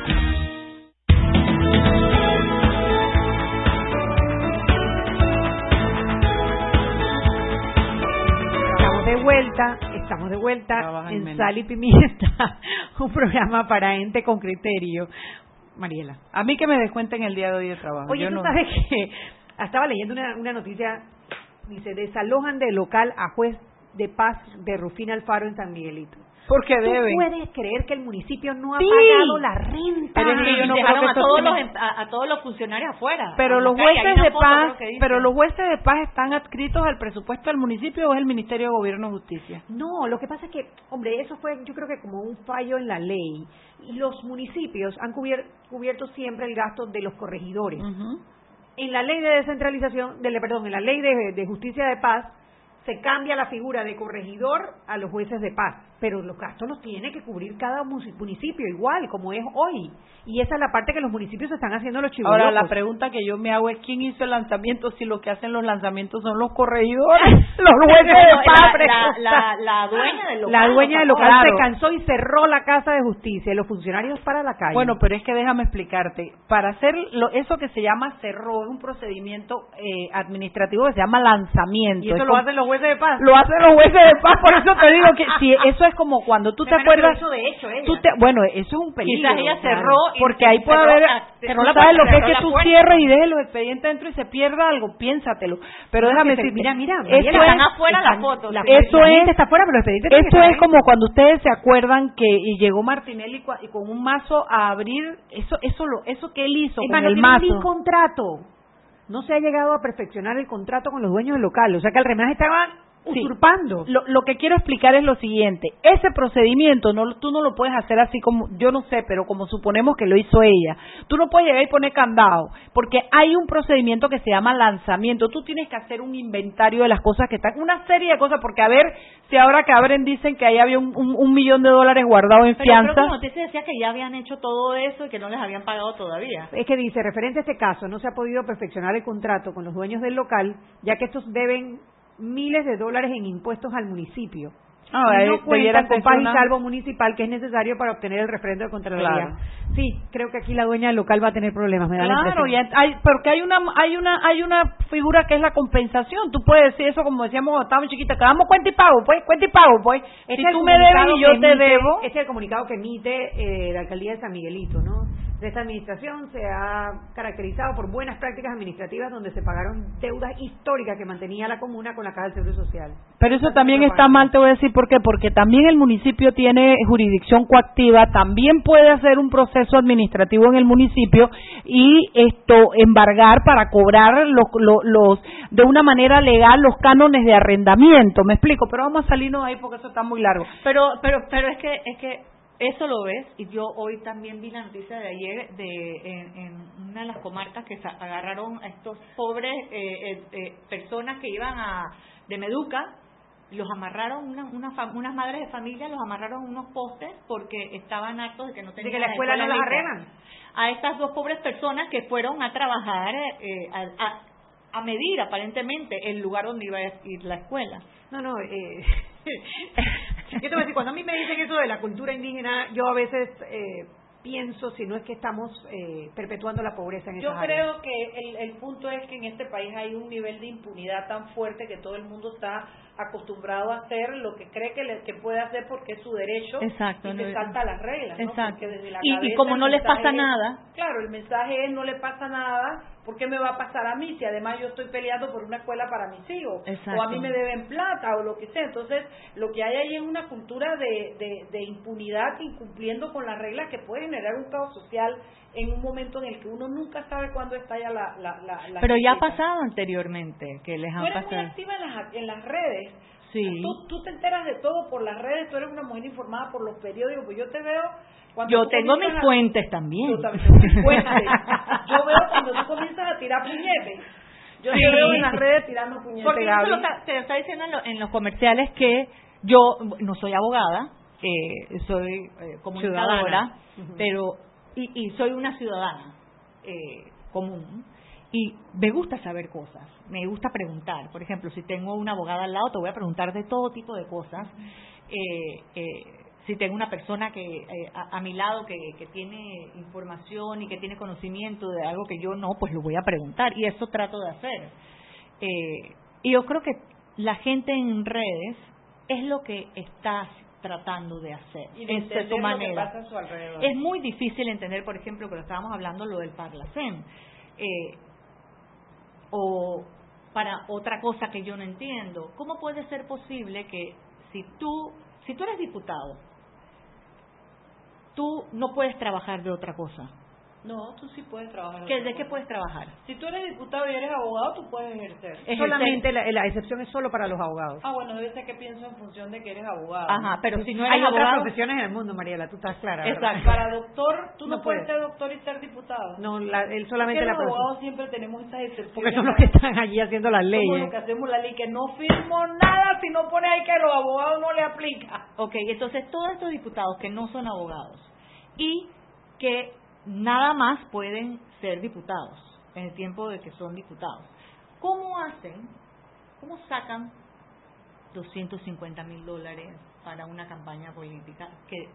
Vuelta, estamos de vuelta en Sal y Pimienta, un programa para ente con criterio. Mariela. A mí que me descuenten el día de hoy de trabajo. Oye, Yo tú no- sabes que estaba leyendo una, una noticia, dice, desalojan del local a juez de paz de Rufina Alfaro en San Miguelito. Porque ¿Tú deben. puedes creer que el municipio no ha Sí. pagado la renta? Pero es que yo no dejaron a todos, los, em- a, a todos los funcionarios afuera. Pero los calle, jueces de paz, pero los jueces de paz están adscritos al presupuesto del municipio o es el Ministerio de Gobierno y Justicia. No, lo que pasa es que, hombre, eso fue yo creo que como un fallo en la ley. Los municipios han cubier- cubierto siempre el gasto de los corregidores. En la ley de descentralización, de, perdón, en la ley de, de justicia de paz, se cambia la figura de corregidor a los jueces de paz, pero los gastos los tiene que cubrir cada municipio igual, como es hoy. Y esa es la parte que los municipios están haciendo los chivos. Ahora la pregunta que yo me hago es quién hizo el lanzamiento si lo que hacen los lanzamientos son los corregidores, los jueces de paz. la, dueña del local. La dueña del local Claro. se cansó y cerró la casa de justicia y los funcionarios para la calle. Bueno, pero es que déjame explicarte. Para hacer lo, eso que se llama cerró es un procedimiento eh, administrativo que se llama lanzamiento. y eso Es lo hacen los jueces de paz. Lo hacen los jueces de paz, por eso te digo que si eso es como cuando tú te que acuerdas. hizo de hecho ella. tú te- bueno, eso es un peligro. Quizás ella claro, cerró y porque ahí puede haber. tú la sabes lo que es que tú puerta. cierres y dejes los expedientes dentro y se pierda algo, piénsatelo. Pero No, déjame que decirte, mira, mira, eso Mariela, es- están afuera las fotos. la-. Eso la es- gente está afuera, pero los expedientes que Esto es como cuando ustedes se acuerdan que y llegó Martinelli y con un mazo a abrir eso eso lo eso que él hizo Es con no el mazo. ni contrato. No se ha llegado a perfeccionar el contrato con los dueños del local. O sea que al revés Sí. usurpando. Lo, lo que quiero explicar es lo siguiente. Ese procedimiento no, tú no lo puedes hacer así como, yo no sé, pero como suponemos que lo hizo ella. Tú no puedes llegar y poner candado, porque hay un procedimiento que se llama lanzamiento. Tú tienes que hacer un inventario de las cosas que están, una serie de cosas, porque a ver si ahora que abren dicen que ahí había un, un- un millón de dólares guardado en Pero fianza. la noticia decía que ya habían hecho todo eso y que no les habían pagado todavía. Es que dice, referente a este caso, no se ha podido perfeccionar el contrato con los dueños del local, ya que estos deben miles de dólares en impuestos al municipio. y no cuentan con paz y salvo municipal que es necesario para obtener el refrendo de Contraloría. Claro. Sí, creo que aquí la dueña local va a tener problemas, me da la Claro, hay, porque hay una, hay una, hay una figura que es la compensación. Tú puedes decir eso como decíamos cuando estábamos chiquitas, que damos cuenta y pago, pues, cuenta y pago, pues. Este si tú me debes y yo te emite- debo. Este es el comunicado que emite eh, la alcaldía de San Miguelito, ¿no? De esta administración se ha caracterizado por buenas prácticas administrativas donde se pagaron deudas históricas que mantenía la comuna con la Caja del Seguro Social. Pero eso también está mal, te voy a decir por qué. Porque también el municipio tiene jurisdicción coactiva, también puede hacer un proceso administrativo en el municipio y esto embargar para cobrar los, los, los- de una manera legal los cánones de arrendamiento. Me explico, pero vamos a salirnos ahí porque eso está muy largo. Pero, pero, pero es que, es que eso lo ves y yo hoy también vi la noticia de ayer de en, en una de las comarcas que agarraron a estos pobres eh, eh, eh, personas que iban a de Meduca los amarraron una, una unas madres de familia los amarraron unos postes porque estaban hartos de que no tenían que la escuela no las lista. arreglan. a estas dos pobres personas que fueron a trabajar eh, a, a- a medir aparentemente el lugar donde iba a ir la escuela No, no, eh, yo te voy a decir, cuando a mí me dicen eso de la cultura indígena, yo a veces eh, pienso si no es que estamos eh, perpetuando la pobreza en Yo esas áreas. creo que el, el punto es que en este país hay un nivel de impunidad tan fuerte que todo el mundo está acostumbrado a hacer lo que cree que, le- que puede hacer porque es su derecho Exacto, y se no- salta las reglas. ¿no? Exacto. Porque desde la Y- como no les pasa es- nada. Claro, el mensaje es no le pasa nada, ¿por qué me va a pasar a mí si además yo estoy peleando por una escuela para mis hijos? Exacto. O a mí me deben plata o lo que sea. Entonces, lo que hay ahí es una cultura de, de, de impunidad incumpliendo con las reglas que puede generar un caos social en un momento en el que uno nunca sabe cuándo estalla la, la, la, la pero ya ha pasado anteriormente que les han eres muy pasado activa en las, en las redes. Sí. Tú, tú te enteras de todo por las redes, tú eres una mujer informada por los periódicos, pues yo te veo... Cuando yo tengo mis a- fuentes también Yo también tengo mis fuentes. Yo veo cuando tú comienzas a tirar puñetes. Yo te veo en las redes tirando puñetes, Porque Gaby. está- te está diciendo en, lo- en los comerciales que yo no soy abogada, eh, soy eh, comunicadora, Ciudadana. pero y, y soy una ciudadana eh, común y me gusta saber cosas, me gusta preguntar. Por ejemplo, si tengo una abogada al lado, te voy a preguntar de todo tipo de cosas. Eh, eh, si tengo una persona que eh, a, a mi lado que, que tiene información y que tiene conocimiento de algo que yo no, pues lo voy a preguntar y eso trato de hacer. Eh, y yo creo que la gente en redes es lo que está tratando de hacer Y de su que manera. pasa a su alrededor. Es muy difícil entender, por ejemplo, que lo estábamos hablando lo del Parlacén. Eh, o para otra cosa que yo no entiendo, ¿cómo puede ser posible que si tú, si tú eres diputado, tú no puedes trabajar de otra cosa? No, tú sí puedes trabajar. ¿Qué- ¿De qué puedes trabajar? Si tú eres diputado y eres abogado, tú puedes ejercer. Es Solamente la, la excepción es solo para los abogados. Ah, bueno, debe ser que pienso en función de que eres abogado. Ajá, pero si no Hay eres otras abogado, profesiones en el mundo, Mariela, tú estás clara. ¿verdad? Exacto. Para doctor, tú no, No puedes puedes. ser doctor y ser diputado. No, la- él solamente la los abogados siempre tenemos estas excepciones. Porque son los que están allí haciendo las Somos leyes. los que hacemos la ley, que no firmo nada si no pone ahí que a los abogados no le aplica. Ok, entonces todos estos diputados que no son abogados y que nada más pueden ser diputados en el tiempo de que son diputados, ¿cómo hacen, cómo sacan 250 mil dólares para una campaña política que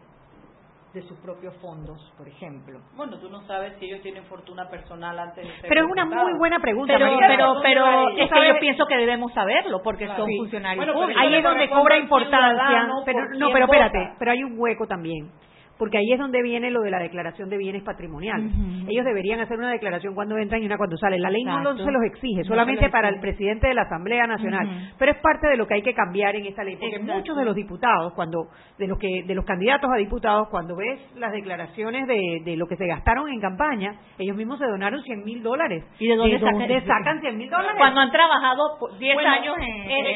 de sus propios fondos, por ejemplo? Bueno, tú no sabes si ellos tienen fortuna personal antes de ser Pero es una muy buena pregunta, Pero, pero, ¿dónde pero es que yo pienso que debemos saberlo porque Claro. son Sí. funcionarios Bueno, pero públicos. ahí es donde cobra importancia, pero no, pero espérate, vota. pero hay un hueco también, porque ahí es donde viene lo de la declaración de bienes patrimoniales. Ellos deberían hacer una declaración cuando entran y una cuando salen. La ley no Exacto. se los exige, No solamente para el presidente de la Asamblea Nacional, pero es parte de lo que hay que cambiar en esta ley, porque Exacto. muchos de los diputados, cuando de los que de los candidatos a diputados, cuando ves las declaraciones de, de lo que se gastaron en campaña, ellos mismos se donaron 100 mil dólares. ¿Y de dónde sacan- sacan 100 mil dólares? Cuando han trabajado por 10 Bueno, años en, siete,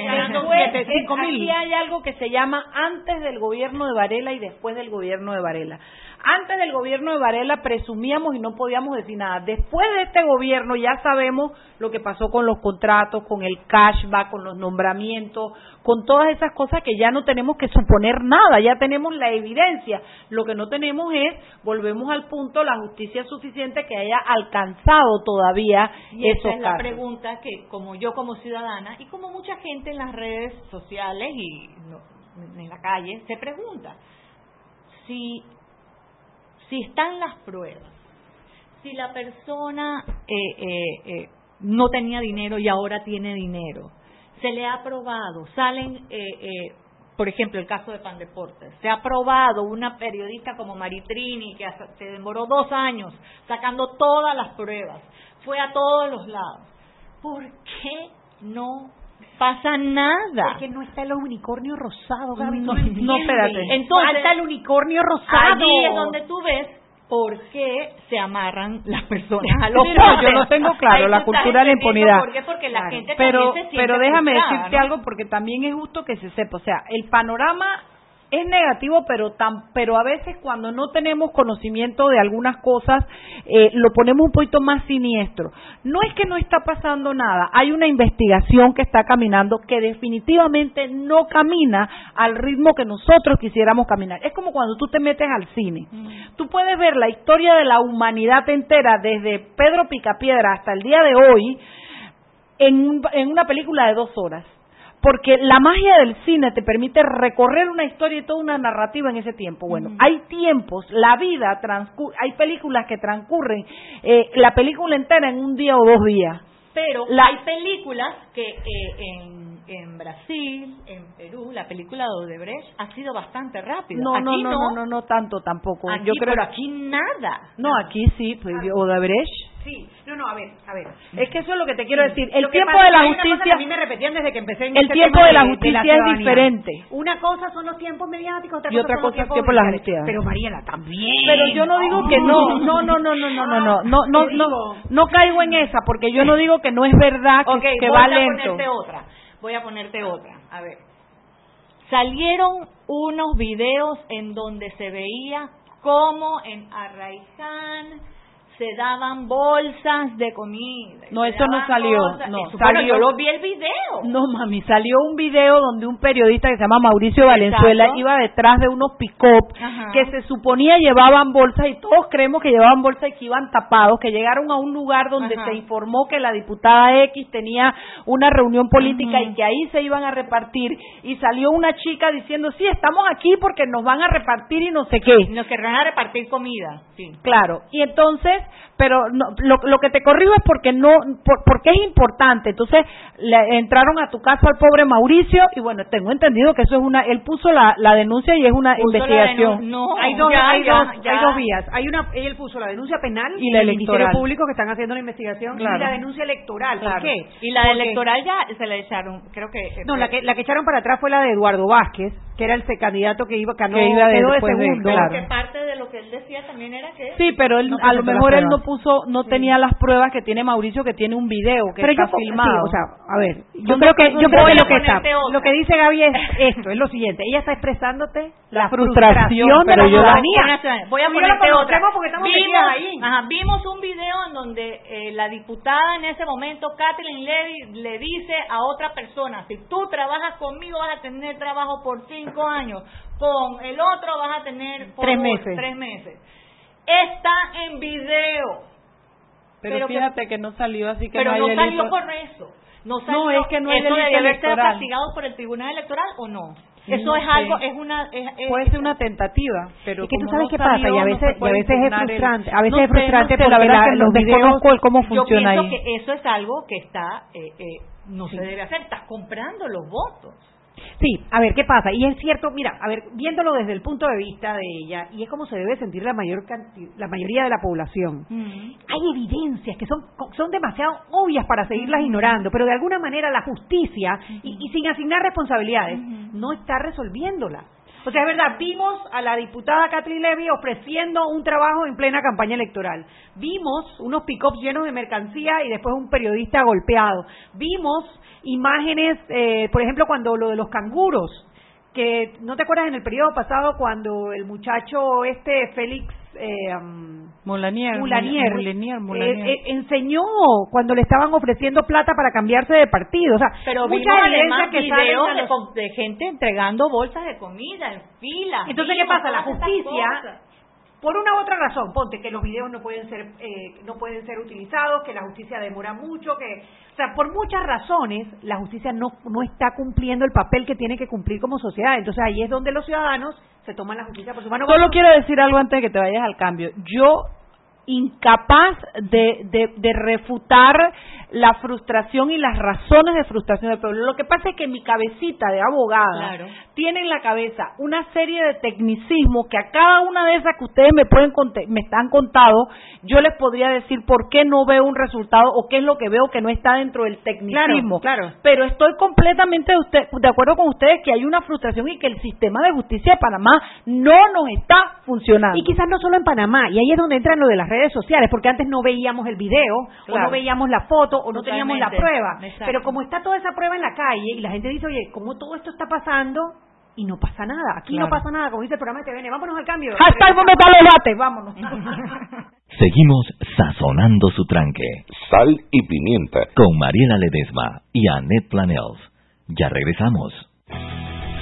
siete, cinco Aquí mil. hay algo que se llama antes del gobierno de Varela y después del gobierno de Varela. Antes del gobierno de Varela presumíamos y no podíamos decir nada. Después de este gobierno ya sabemos lo que pasó con los contratos, con el cashback, con los nombramientos, con todas esas cosas que ya no tenemos que suponer nada, ya tenemos la evidencia. Lo que no tenemos es, volvemos al punto, la justicia suficiente que haya alcanzado todavía Y esa esos es la casos. pregunta que, como yo como ciudadana y como mucha gente en las redes sociales y no, en la calle, se pregunta si, si están las pruebas, si la persona eh, eh, eh, no tenía dinero y ahora tiene dinero, se le ha probado, salen, por ejemplo, el caso de Pan Deportes, se ha probado una periodista como Maritrini, que se demoró dos años sacando todas las pruebas, fue a todos los lados. ¿Por qué no pasa nada. Es que no está el unicornio rosado, Gaby. No, no, espérate. Entonces, falta el unicornio rosado. Allí es donde tú ves por qué se amarran las personas a los yo lo tengo claro, la cultura de la impunidad. ¿Por qué? Porque la gente pero, se Pero déjame decirte algo porque también es justo que se sepa, o sea, el panorama es negativo, pero tan, pero a veces cuando no tenemos conocimiento de algunas cosas eh, lo ponemos un poquito más siniestro. No es que no está pasando nada, hay una investigación que está caminando que definitivamente no camina al ritmo que nosotros quisiéramos caminar. Es como cuando tú te metes al cine. Mm. Tú puedes ver la historia de la humanidad entera desde Pedro Picapiedra hasta el día de hoy en, en una película de dos horas porque la magia del cine te permite recorrer una historia y toda una narrativa en ese tiempo. Bueno, hay tiempos, la vida transcurre, hay películas que transcurren eh, la película entera en un día o dos días. Pero hay películas que eh, en en Brasil, en Perú, la película de Odebrecht ha sido bastante rápida. No, no, no, no, no, tanto tampoco. Aquí, Yo creo pero aquí nada. No, aquí sí, pues Odebrecht. Sí, no, no, a ver, a ver. Es que eso es lo que te quiero decir. El tiempo de la justicia. a mí me repetían desde que empecé en El este tiempo de la justicia es diferente. Una cosa son los tiempos mediáticos, otra y otra cosa, es el tiempo de la justicia. Pero Mariela también. Pero yo no digo que no, no, no, no, no, no, no, no, no, no, no, no caigo en esa porque yo no digo que no es verdad que, que va lento. otra voy a ponerte otra. A ver. Salieron unos videos en donde se veía cómo en Arraiján se daban bolsas de comida. No, eso no salió. no, salió, yo lo vi el video. No, mami, salió un video donde un periodista que se llama Mauricio Valenzuela iba detrás de unos pick-up que se suponía llevaban bolsas y todos creemos que llevaban bolsas y que iban tapados, que llegaron a un lugar donde se informó que la diputada X tenía una reunión política y que ahí se iban a repartir y salió una chica diciendo, sí, estamos aquí porque nos van a repartir y no sé qué. Nos querrán a repartir comida. Sí. Claro, y entonces pero no, lo, lo, que te corrijo es porque no porque es importante. Entonces le entraron a tu casa al pobre Mauricio y bueno tengo entendido que eso es una él puso la, la denuncia y es una investigación. no hay dos hay, dos, hay dos vías. Hay una él puso la denuncia penal y la el Ministerio Público que están haciendo la investigación y la denuncia electoral. ¿por qué? y la electoral ya se la echaron creo que no la que la que echaron para atrás fue la de Eduardo Vázquez que era el candidato que iba que, no, iba quedó de segundo. Claro. que parte de que él decía también era que sí pero él, a lo mejor él no puso no tenía las pruebas que tiene Mauricio que tiene un video que está filmado. o sea a ver yo creo que yo creo que lo que está lo que dice Gaby es esto es lo siguiente ella está expresándote la, frustración, de la ciudadanía. Voy a ponerte otra. porque estamos vimos, ahí. Ajá, vimos un video en donde eh, la diputada en ese momento Kathleen Levy le dice a otra persona si tú trabajas conmigo vas a tener trabajo por cinco años con el otro vas a tener por tres meses tres meses está en video. Pero, fíjate que, no salió así que Pero no, salió por eso. No, no, es que no es ¿Eso debe ser castigado por el Tribunal Electoral o no? Eso es algo, es una... Es, Puede ser una tentativa, pero es que tú sabes qué pasa y a veces, a veces es frustrante, a veces es frustrante porque la verdad que los videos cómo funciona yo pienso que eso es algo que está, eh, eh, no se debe hacer, estás comprando los votos. Sí, a ver, ¿qué pasa? Y es cierto, mira, a ver, viéndolo desde el punto de vista de ella, y es como se debe sentir la mayor la mayoría de la población. Hay evidencias que son, son demasiado obvias para seguirlas ignorando, pero de alguna manera la justicia, y, sin asignar responsabilidades, no está resolviéndolas. O sea, es verdad, vimos a la diputada Catherine Levy ofreciendo un trabajo en plena campaña electoral. Vimos unos pick-ups llenos de mercancía y después un periodista golpeado. Vimos imágenes, eh, por ejemplo, cuando lo de los canguros, que no te acuerdas en el periodo pasado cuando el muchacho este Félix eh, Molanier, eh, enseñó cuando le estaban ofreciendo plata para cambiarse de partido, o sea, pero mucha evidencia que videos de, de, gente entregando bolsas de comida en fila. Entonces qué pasa, la justicia por una u otra razón, ponte que los videos no pueden ser eh, no pueden ser utilizados, que la justicia demora mucho, que o sea, por muchas razones la justicia no no está cumpliendo el papel que tiene que cumplir como sociedad. Entonces ahí es donde los ciudadanos se toman la justicia por su mano. Solo quiero decir algo antes de que te vayas al cambio. Yo incapaz de, de, de refutar la frustración y las razones de frustración del pueblo. Lo que pasa es que mi cabecita de abogada tiene en la cabeza una serie de tecnicismos que a cada una de esas que ustedes me pueden me están contado, yo les podría decir por qué no veo un resultado o qué es lo que veo que no está dentro del tecnicismo. Claro, Pero estoy completamente de, usted, de acuerdo con ustedes que hay una frustración y que el sistema de justicia de Panamá no nos está funcionando. Y quizás no solo en Panamá, y ahí es donde entran lo de las redes sociales, porque antes no veíamos el video o no veíamos la foto o no teníamos la prueba. Pero como está toda esa prueba en la calle y la gente dice, oye, ¿cómo todo esto está pasando? Y no pasa nada. Aquí no pasa nada, como dice el programa de TVN. Vámonos al cambio. Hashtag donde está los lates, vámonos. Seguimos sazonando su tranque. Sal y pimienta. Con Mariela Ledesma y Annette Planels. Ya regresamos.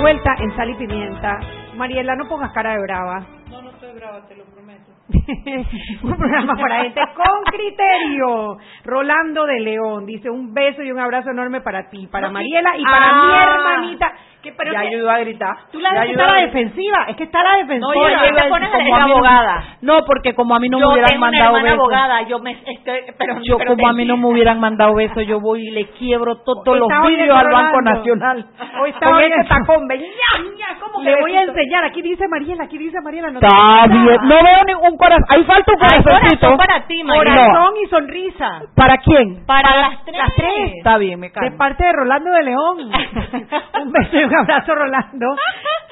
Vuelta en Sal y Pimienta. Mariela, no pongas cara de brava. No, no estoy brava, te lo prometo. un programa para gente con criterio. Rolando de León dice un beso y un abrazo enorme para ti, para No, Mariela y ah. para mi hermanita. Que, pero Ya que- ayudó a gritar. Tú la Ya dejas ayudó a la a- defensiva. Es que está a la defensiva. No, yo a te pones a como mí no- abogada. No, porque como a mí no yo me hubieran mandado besos. abogada, yo me estoy, pero Yo pero como a mí no me hubieran mandado besos, yo voy y le quiebro todos los Está vídeos al Banco. Nacional. Hoy está Con ese tacón, ña, ña, ¿cómo que Le voy a enseñar. Aquí dice Mariela, aquí dice Mariela. No Está bien. No veo ningún corazón, ahí falta un corazoncito. corazón para ti. Corazón y sonrisa. ¿Para quién? Para las tres. Las tres. Está bien, me De calmo. parte de Rolando de León. un beso un abrazo, Rolando.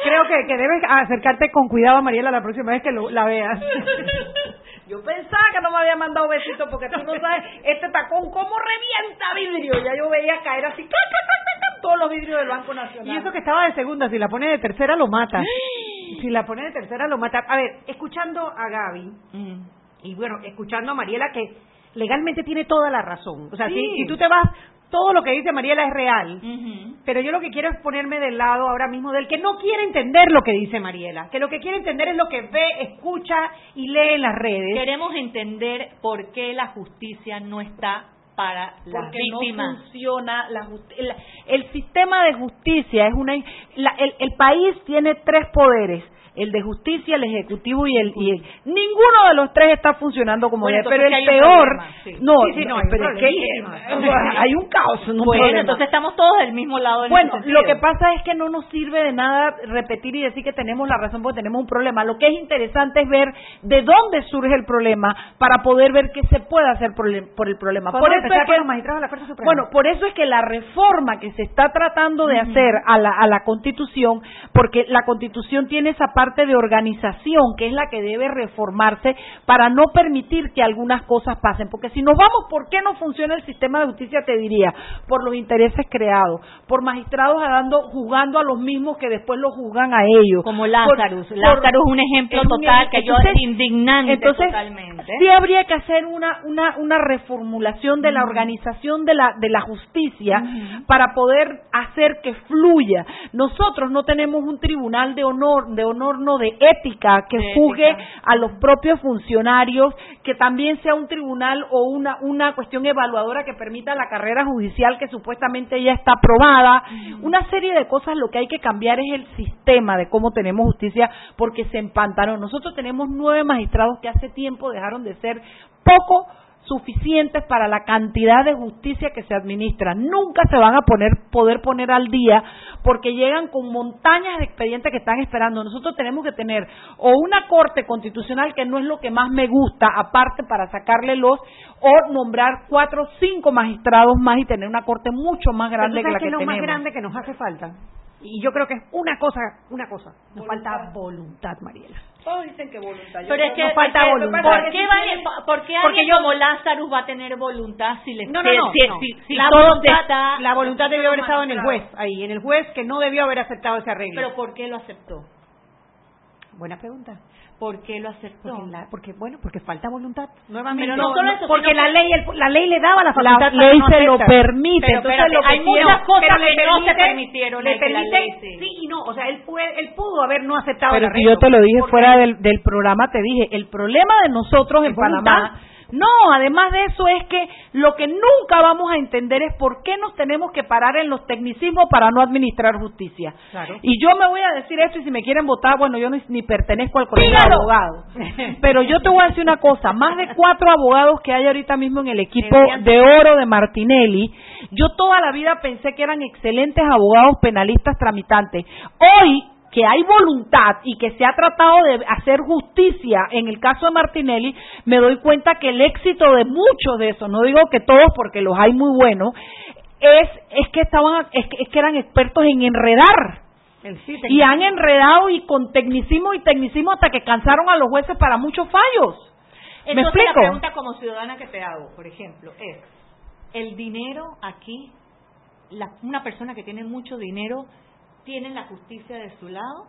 Creo que, que debes acercarte con cuidado a Mariela la próxima vez que lo- la veas. Yo pensaba que no me había mandado besitos porque tú no sabes este tacón cómo revienta vidrio. Ya yo veía caer así todos los vidrios del Banco Nacional. Y eso que estaba de segunda, si la pone de tercera lo mata. Si la pone de tercera lo mata. A ver, escuchando a Gaby Mm. y bueno, escuchando a Mariela que legalmente tiene toda la razón. O sea, Sí. si, si tú te vas, todo lo que dice Mariela es real. Pero yo lo que quiero es ponerme del lado ahora mismo del que no quiere entender lo que dice Mariela, que lo que quiere entender es lo que ve, escucha y lee en las redes. Queremos entender por qué la justicia no está para las porque víctimas. no funciona la el, el sistema de justicia es una la- el, el país tiene tres poderes el de justicia, el ejecutivo y el, y el- ninguno de los tres está funcionando como Bueno, debe, pero el peor sí. no, Sí, sí, no, pero es que hay un caos, no bueno, problema. entonces estamos todos del mismo lado en Bueno, lo que pasa es que no nos sirve de nada repetir y decir que tenemos la razón porque tenemos un problema. Lo que es interesante es ver de dónde surge el problema para poder ver qué se puede hacer por el, por el problema. Por eso es que los magistrados de la Corte Suprema. bueno, por eso es que la reforma que se está tratando de hacer a la, a la Constitución, porque la Constitución tiene esa parte de organización que es la que debe reformarse para no permitir que algunas cosas pasen. Porque si nos vamos, ¿por qué no funciona el sistema de justicia? Te diría, por los intereses creados, por magistrados dando, juzgando a los mismos que después los juzgan a ellos. Como Por- Lázaro. por- Lázaro es un ejemplo es total que yo Entonces- indignante entonces, totalmente. Sí habría que hacer una, una, una reformulación de la organización de la, de la justicia para poder hacer que fluya. Nosotros no tenemos un tribunal de honor, de honor de ética, que De juzgue ética. a los propios funcionarios, que también sea un tribunal o una, una cuestión evaluadora que permita la carrera judicial que supuestamente ya está aprobada. Una serie de cosas, lo que hay que cambiar es el sistema de cómo tenemos justicia porque se empantanó. Nosotros tenemos nueve magistrados que hace tiempo dejaron de ser poco suficientes para la cantidad de justicia que se administra. Nunca se van a poner, poder poner al día porque llegan con montañas de expedientes que están esperando. Nosotros tenemos que tener o una corte constitucional que no es lo que más me gusta, aparte para sacarle los, o nombrar cuatro o cinco magistrados más y tener una corte mucho más Pero grande que la que que es lo tenemos. más grande que nos hace falta. Y yo creo que es una cosa, una cosa. Nos falta voluntad, Mariela. Todos dicen que voluntad. Yo Pero es que, nos falta es que, voluntad. ¿por qué, va- por qué Porque yo- como Lázaro va a tener voluntad si le No, no, no. si, no. si- si la, voluntad, está- la voluntad debió haber estado en el juez, ahí, en el juez que no debió haber aceptado ese arreglo. Pero ¿por qué lo aceptó? Buena pregunta. ¿Por qué lo aceptó? Porque, la- porque, bueno, porque falta voluntad. Pero no solo eso, porque la ley, el- la ley le daba la La facultad. para ley no se lo permite. Pero entonces lo hay muchas cosas que no se permitieron le la permite- sí. sí y no, o sea, él, puede, él pudo haber no aceptado Pero si yo te lo dije fuera del, del programa, te dije, el problema de nosotros en. Panamá, no, además de eso es que lo que nunca vamos a entender es por qué nos tenemos que parar en los tecnicismos para no administrar justicia. Claro. Y yo me voy a decir esto y si me quieren votar, bueno, yo ni, ni pertenezco al colegio de abogados. Pero yo te voy a decir una cosa, más de cuatro abogados que hay ahorita mismo en el equipo de oro de Martinelli, yo toda la vida pensé que eran excelentes abogados penalistas tramitantes. Hoy que hay voluntad y que se ha tratado de hacer justicia en el caso de Martinelli, me doy cuenta que el éxito de muchos de esos, no digo que todos porque los hay muy buenos, es, es que estaban, es que, es que eran expertos en enredar. Sí Y han enredado y con tecnicismo y tecnicismo hasta que cansaron a los jueces para muchos fallos. ¿Me Entonces la explico? pregunta como ciudadana que te hago, por ejemplo, es, ¿el dinero aquí, la- una persona que tiene mucho dinero, tiene la justicia de su lado?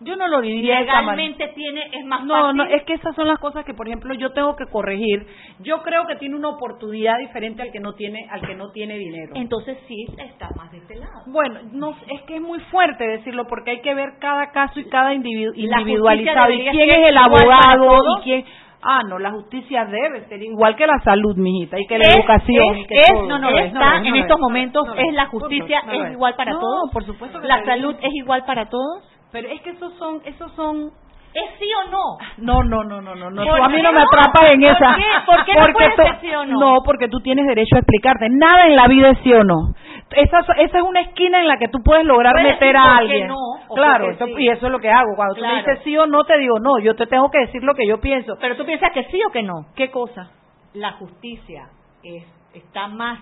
Yo no lo diría de. Legalmente tiene, es más No, fácil. no, es que esas son las cosas que, por ejemplo, yo tengo que corregir. Yo creo que tiene una oportunidad diferente al que no tiene, al que no tiene dinero. Entonces sí está más de este lado. Bueno, no, es que es muy fuerte decirlo porque hay que ver cada caso y cada individu- individualizado y quién es el abogado y quién. Ah, no, la justicia debe ser igual que la salud, mijita, y que la Es- educación. es- y que es- todo. no, no no Está es, no en estos momentos no es la justicia no es igual para No, todos. por supuesto que La salud es igual para todos. Pero es que esos son, esos son ¿Es sí o no? No, no, no, no, no, no. ¿Por Tú a mí no me no? atrapas en ¿Por esa. qué? ¿Por qué no Porque puede tú- ser sí o no? porque tú tienes derecho a explicarte. Nada en la vida es sí o no. Esa, esa es una esquina en la que tú puedes lograr Puedes meter a alguien. no, o claro, eso- sí. y eso es lo que hago. Cuando tú me dices sí o no, te digo no. Yo te tengo que decir lo que yo pienso. Pero tú piensas que sí o que no. ¿Qué cosa? La justicia es, está más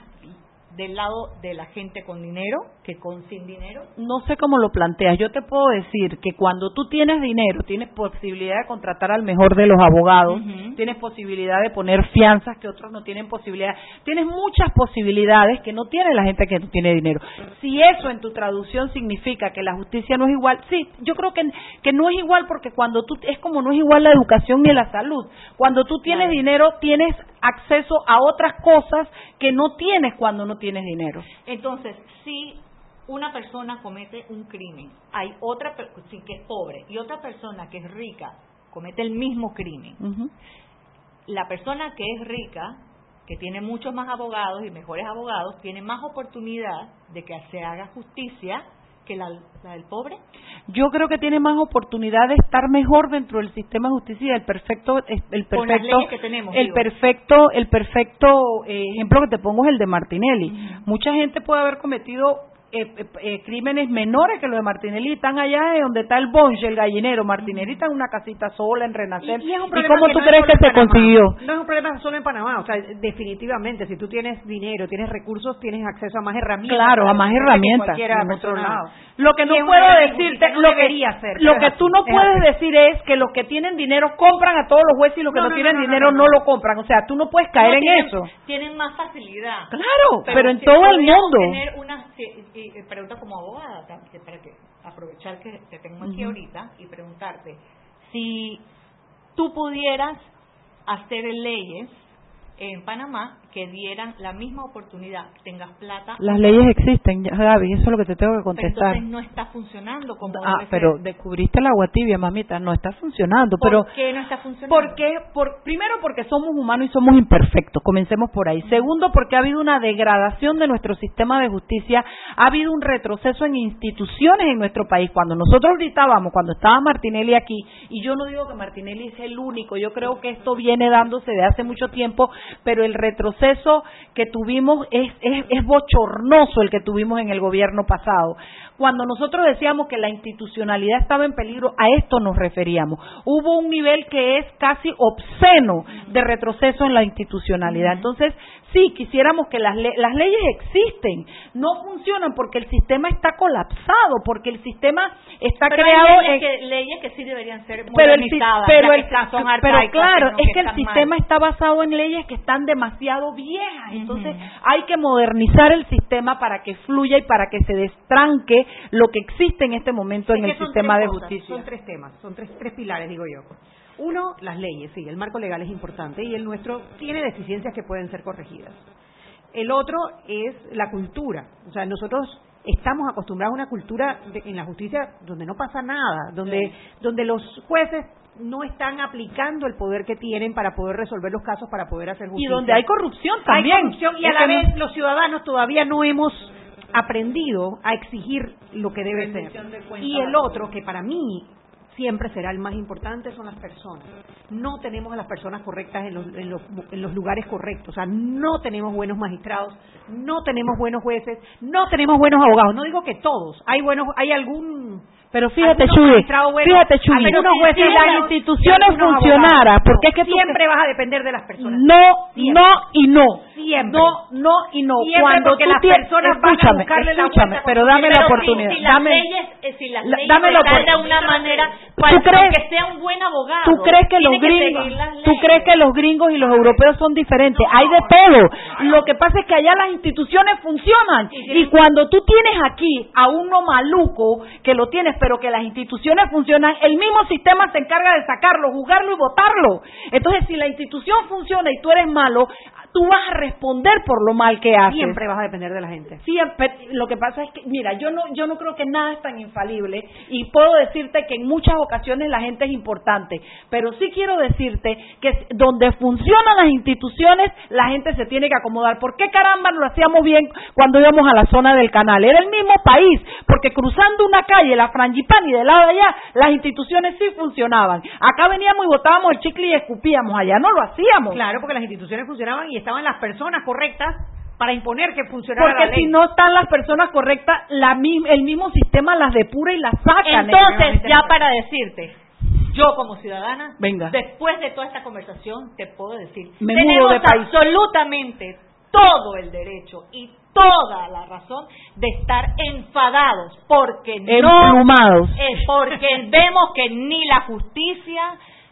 del lado de la gente con dinero que con sin dinero. No sé cómo lo planteas. Yo te puedo decir que cuando tú tienes dinero, tienes posibilidad de contratar al mejor de los abogados, tienes posibilidad de poner fianzas que otros no tienen posibilidad. Tienes muchas posibilidades que no tiene la gente que no tiene dinero. Si eso en tu traducción significa que la justicia no es igual, sí, yo creo que, que no es igual porque cuando tú, es como no es igual la educación ni la salud. Cuando tú tienes dinero, tienes acceso a otras cosas que no tienes cuando no tienes dinero. Entonces, si una persona comete un crimen, hay otra sí, que es pobre y otra persona que es rica comete el mismo crimen. La persona que es rica, que tiene muchos más abogados y mejores abogados, tiene más oportunidad de que se haga justicia que la, la del pobre. yo creo que tiene más oportunidad de estar mejor dentro del sistema de justicia el perfecto el perfecto leyes que tenemos, el digo. perfecto el perfecto eh, ejemplo que te pongo es el de Martinelli mucha gente puede haber cometido eh, eh, eh, crímenes menores que los de Martinelli están allá de donde está el bonche, el gallinero. Martinelli está en una casita sola en Renacer. Y, y es un ¿Y problema cómo tú no es crees que se consiguió? No es un problema solo en Panamá, o sea, definitivamente, si tú tienes dinero, tienes recursos, tienes acceso a más herramientas. Claro, a más herramientas. otro lado. Lo que no puedo decirte, no lo que, ser, lo que tú no es puedes decir es que los que tienen dinero compran a todos los jueces y los que no, tienen dinero no, lo compran. O sea, tú no puedes caer en tienen- eso. Tienen más facilidad. Claro, pero en si todo el mundo. tener una si- y- pregunta como abogada, para que aprovechar que te tengo aquí ahorita y preguntarte si tú pudieras hacer leyes en Panamá que dieran la misma oportunidad, tengas plata. Las leyes existen, Gaby, eso es lo que te tengo que pero contestar. entonces no está funcionando como Ah, debe pero ser. descubriste el agua tibia, mamita, no está funcionando. ¿Por pero qué no está funcionando? Porque, por, primero porque somos humanos y somos imperfectos, comencemos por ahí. Segundo porque ha habido una degradación de nuestro sistema de justicia, ha habido un retroceso en instituciones en nuestro país. Cuando nosotros gritábamos, cuando estaba Martinelli aquí, y yo no digo que Martinelli es el único, yo creo que esto viene dándose de hace mucho tiempo, pero el retroceso que tuvimos es, es, es bochornoso el que tuvimos en el gobierno pasado. Cuando nosotros decíamos que la institucionalidad estaba en peligro, a esto nos referíamos. Hubo un nivel que es casi obsceno de retroceso en la institucionalidad. Entonces, sí, quisiéramos que las, le- las leyes existen, no funcionan porque el sistema está colapsado, porque el sistema está Pero creado hay leyes, en- que, leyes que sí deberían ser pero el, modernizadas, pero, el- están- son pero claro, es que el mal. sistema está basado en leyes que están demasiado viejas, entonces hay que modernizar el sistema para que fluya y para que se destranque lo que existe en este momento en el sistema de cosas, justicia. Son tres temas, son tres, tres pilares, digo yo. Uno, las leyes, sí, el marco legal es importante y el nuestro tiene deficiencias que pueden ser corregidas. El otro es la cultura, o sea, nosotros estamos acostumbrados a una cultura de- en la justicia donde no pasa nada, donde, donde los jueces no están aplicando el poder que tienen para poder resolver los casos, para poder hacer Y justicia. donde hay corrupción también. Hay corrupción y a la vez los ciudadanos todavía no hemos aprendido a exigir lo que debe ser. Y el otro, que para mí siempre será el más importante, son las personas. No tenemos a las personas correctas en los, en los, en los lugares correctos. O sea, no tenemos buenos magistrados, no tenemos buenos jueces, no tenemos buenos abogados. No digo que todos. Hay buenos, hay algún... Pero fíjate, Chuy, fíjate, Chuy, algunos si las instituciones funcionaran, porque es que tú- siempre vas a depender de las personas. No, Siempre. no y no. Siempre. No, no y no. Siempre Cuando porque tú las personas van a escúchame, escúchame, pero dame la oportunidad. Si las dame, leyes, eh, si las la- leyes dame la dan de oportunidad. una manera, ¿Tú cual- crees- que sea un buen abogado. ¿Tú crees que los gringos, las tú leyes. crees que los gringos y los europeos son diferentes? Hay de todo. Lo que pasa es que allá las instituciones funcionan y cuando tú tienes aquí a uno maluco que lo tienes, pero que las instituciones funcionan, el mismo sistema se encarga de sacarlo, juzgarlo y votarlo. Entonces, si la institución funciona y tú eres malo, tú vas a responder por lo mal que haces. Siempre vas a depender de la gente. Siempre, lo que pasa es que, mira, yo no, yo no creo que nada es tan infalible y puedo decirte que en muchas ocasiones la gente es importante, pero sí quiero decirte que donde funcionan las instituciones, la gente se tiene que acomodar. ¿Por qué caramba no lo hacíamos bien cuando íbamos a la zona del canal? Era el mismo país, porque cruzando una calle, la Frangipani, del lado de allá, las instituciones sí funcionaban. Acá veníamos y botábamos el chicle y escupíamos, allá no lo hacíamos. Claro, porque las instituciones funcionaban y estaban las personas correctas para imponer que funcionara Porque la ley. si no están las personas correctas, la el mismo sistema las depura y las saca. Entonces, ya para decirte, yo como ciudadana, Venga. después de toda esta conversación, te puedo decir, Me tenemos de absolutamente todo el derecho y toda la razón de estar enfadados porque no Emplumados. eh, porque vemos que ni la justicia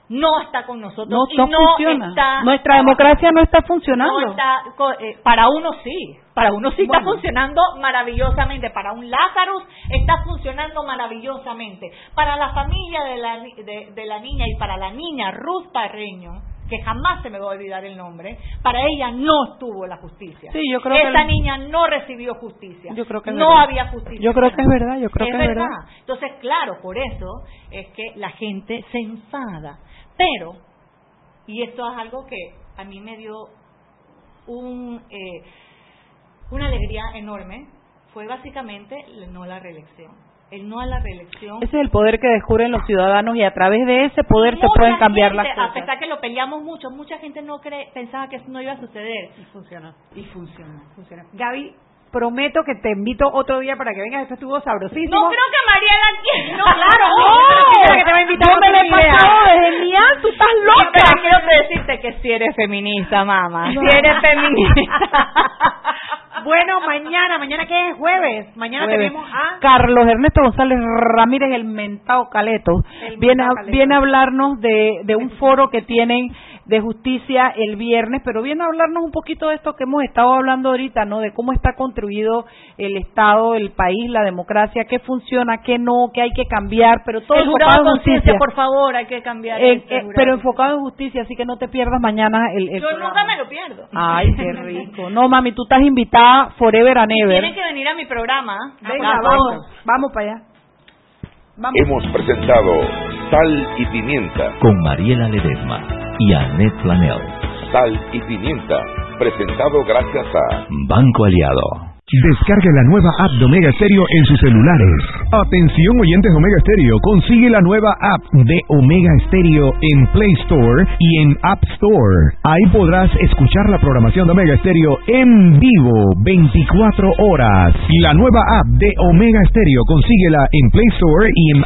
no está con nosotros No, y no funciona. está Nuestra democracia no está funcionando. no está eh, para uno sí, para uno sí está funcionando maravillosamente, para un Lazarus está funcionando maravillosamente, para la familia de la, de, de la niña y para la niña Ruth Parreño, que jamás se me va a olvidar el nombre, para ella no estuvo la justicia. Sí, yo creo que Esa el- niña no recibió justicia. Yo creo que no verdad. había justicia. Yo creo que es verdad, yo creo es que es verdad. verdad. Entonces, claro, por eso es que la gente se enfada. Pero, y esto es algo que a mí me dio un, eh, una alegría enorme, fue básicamente el no a la reelección. El no a la reelección. Ese es el poder que descubren los ciudadanos y a través de ese poder se pueden cambiar gente, las A cosas. pesar que lo peleamos mucho, mucha gente no cree, pensaba que eso no iba a suceder. Y funcionó. Y funcionó. Funciona. Gaby, prometo que te invito otro día para que vengas. Esto estuvo sabrosísimo. No creo que Mariela quiera. No, claro, no. no. Pero que te va a invitar, no no me le idea. pasó, es genial, tú estás loca. Pero quiero decirte que si eres feminista, mamá. Si eres feminista. Bueno, mañana, mañana que es jueves, mañana Jueves. tenemos a Carlos Ernesto González Ramírez, el mentado Caleto, El viene a, mentado Caleto. viene a hablarnos de, de un foro que tienen de justicia el viernes, pero viene a hablarnos un poquito de esto que hemos estado hablando ahorita, ¿no? De cómo está construido el Estado, el país, la democracia, qué funciona, qué no, qué hay que cambiar, pero todo el jurado enfocado en justicia. por favor, hay que cambiar Eh, este eh, pero enfocado en justicia, así que no te pierdas mañana el, el Yo programa. nunca me lo pierdo. Ay, qué rico. No, mami, tú estás invitada forever and ever. Tienen que venir a mi programa. Venga, Por vamos, vamos para allá. Vamos. Hemos presentado Sal y Pimienta. Con Mariela Ledesma y Annette Planel. Sal y Pimienta. Presentado gracias a Banco Aliado. Descargue la nueva app de Omega Stereo en sus celulares. Atención oyentes de Omega Stereo, consigue la nueva app de Omega Stereo en Play Store y en App Store. Ahí podrás escuchar la programación de Omega Stereo en vivo 24 horas. Y la nueva app de Omega Stereo, consíguela en Play Store y en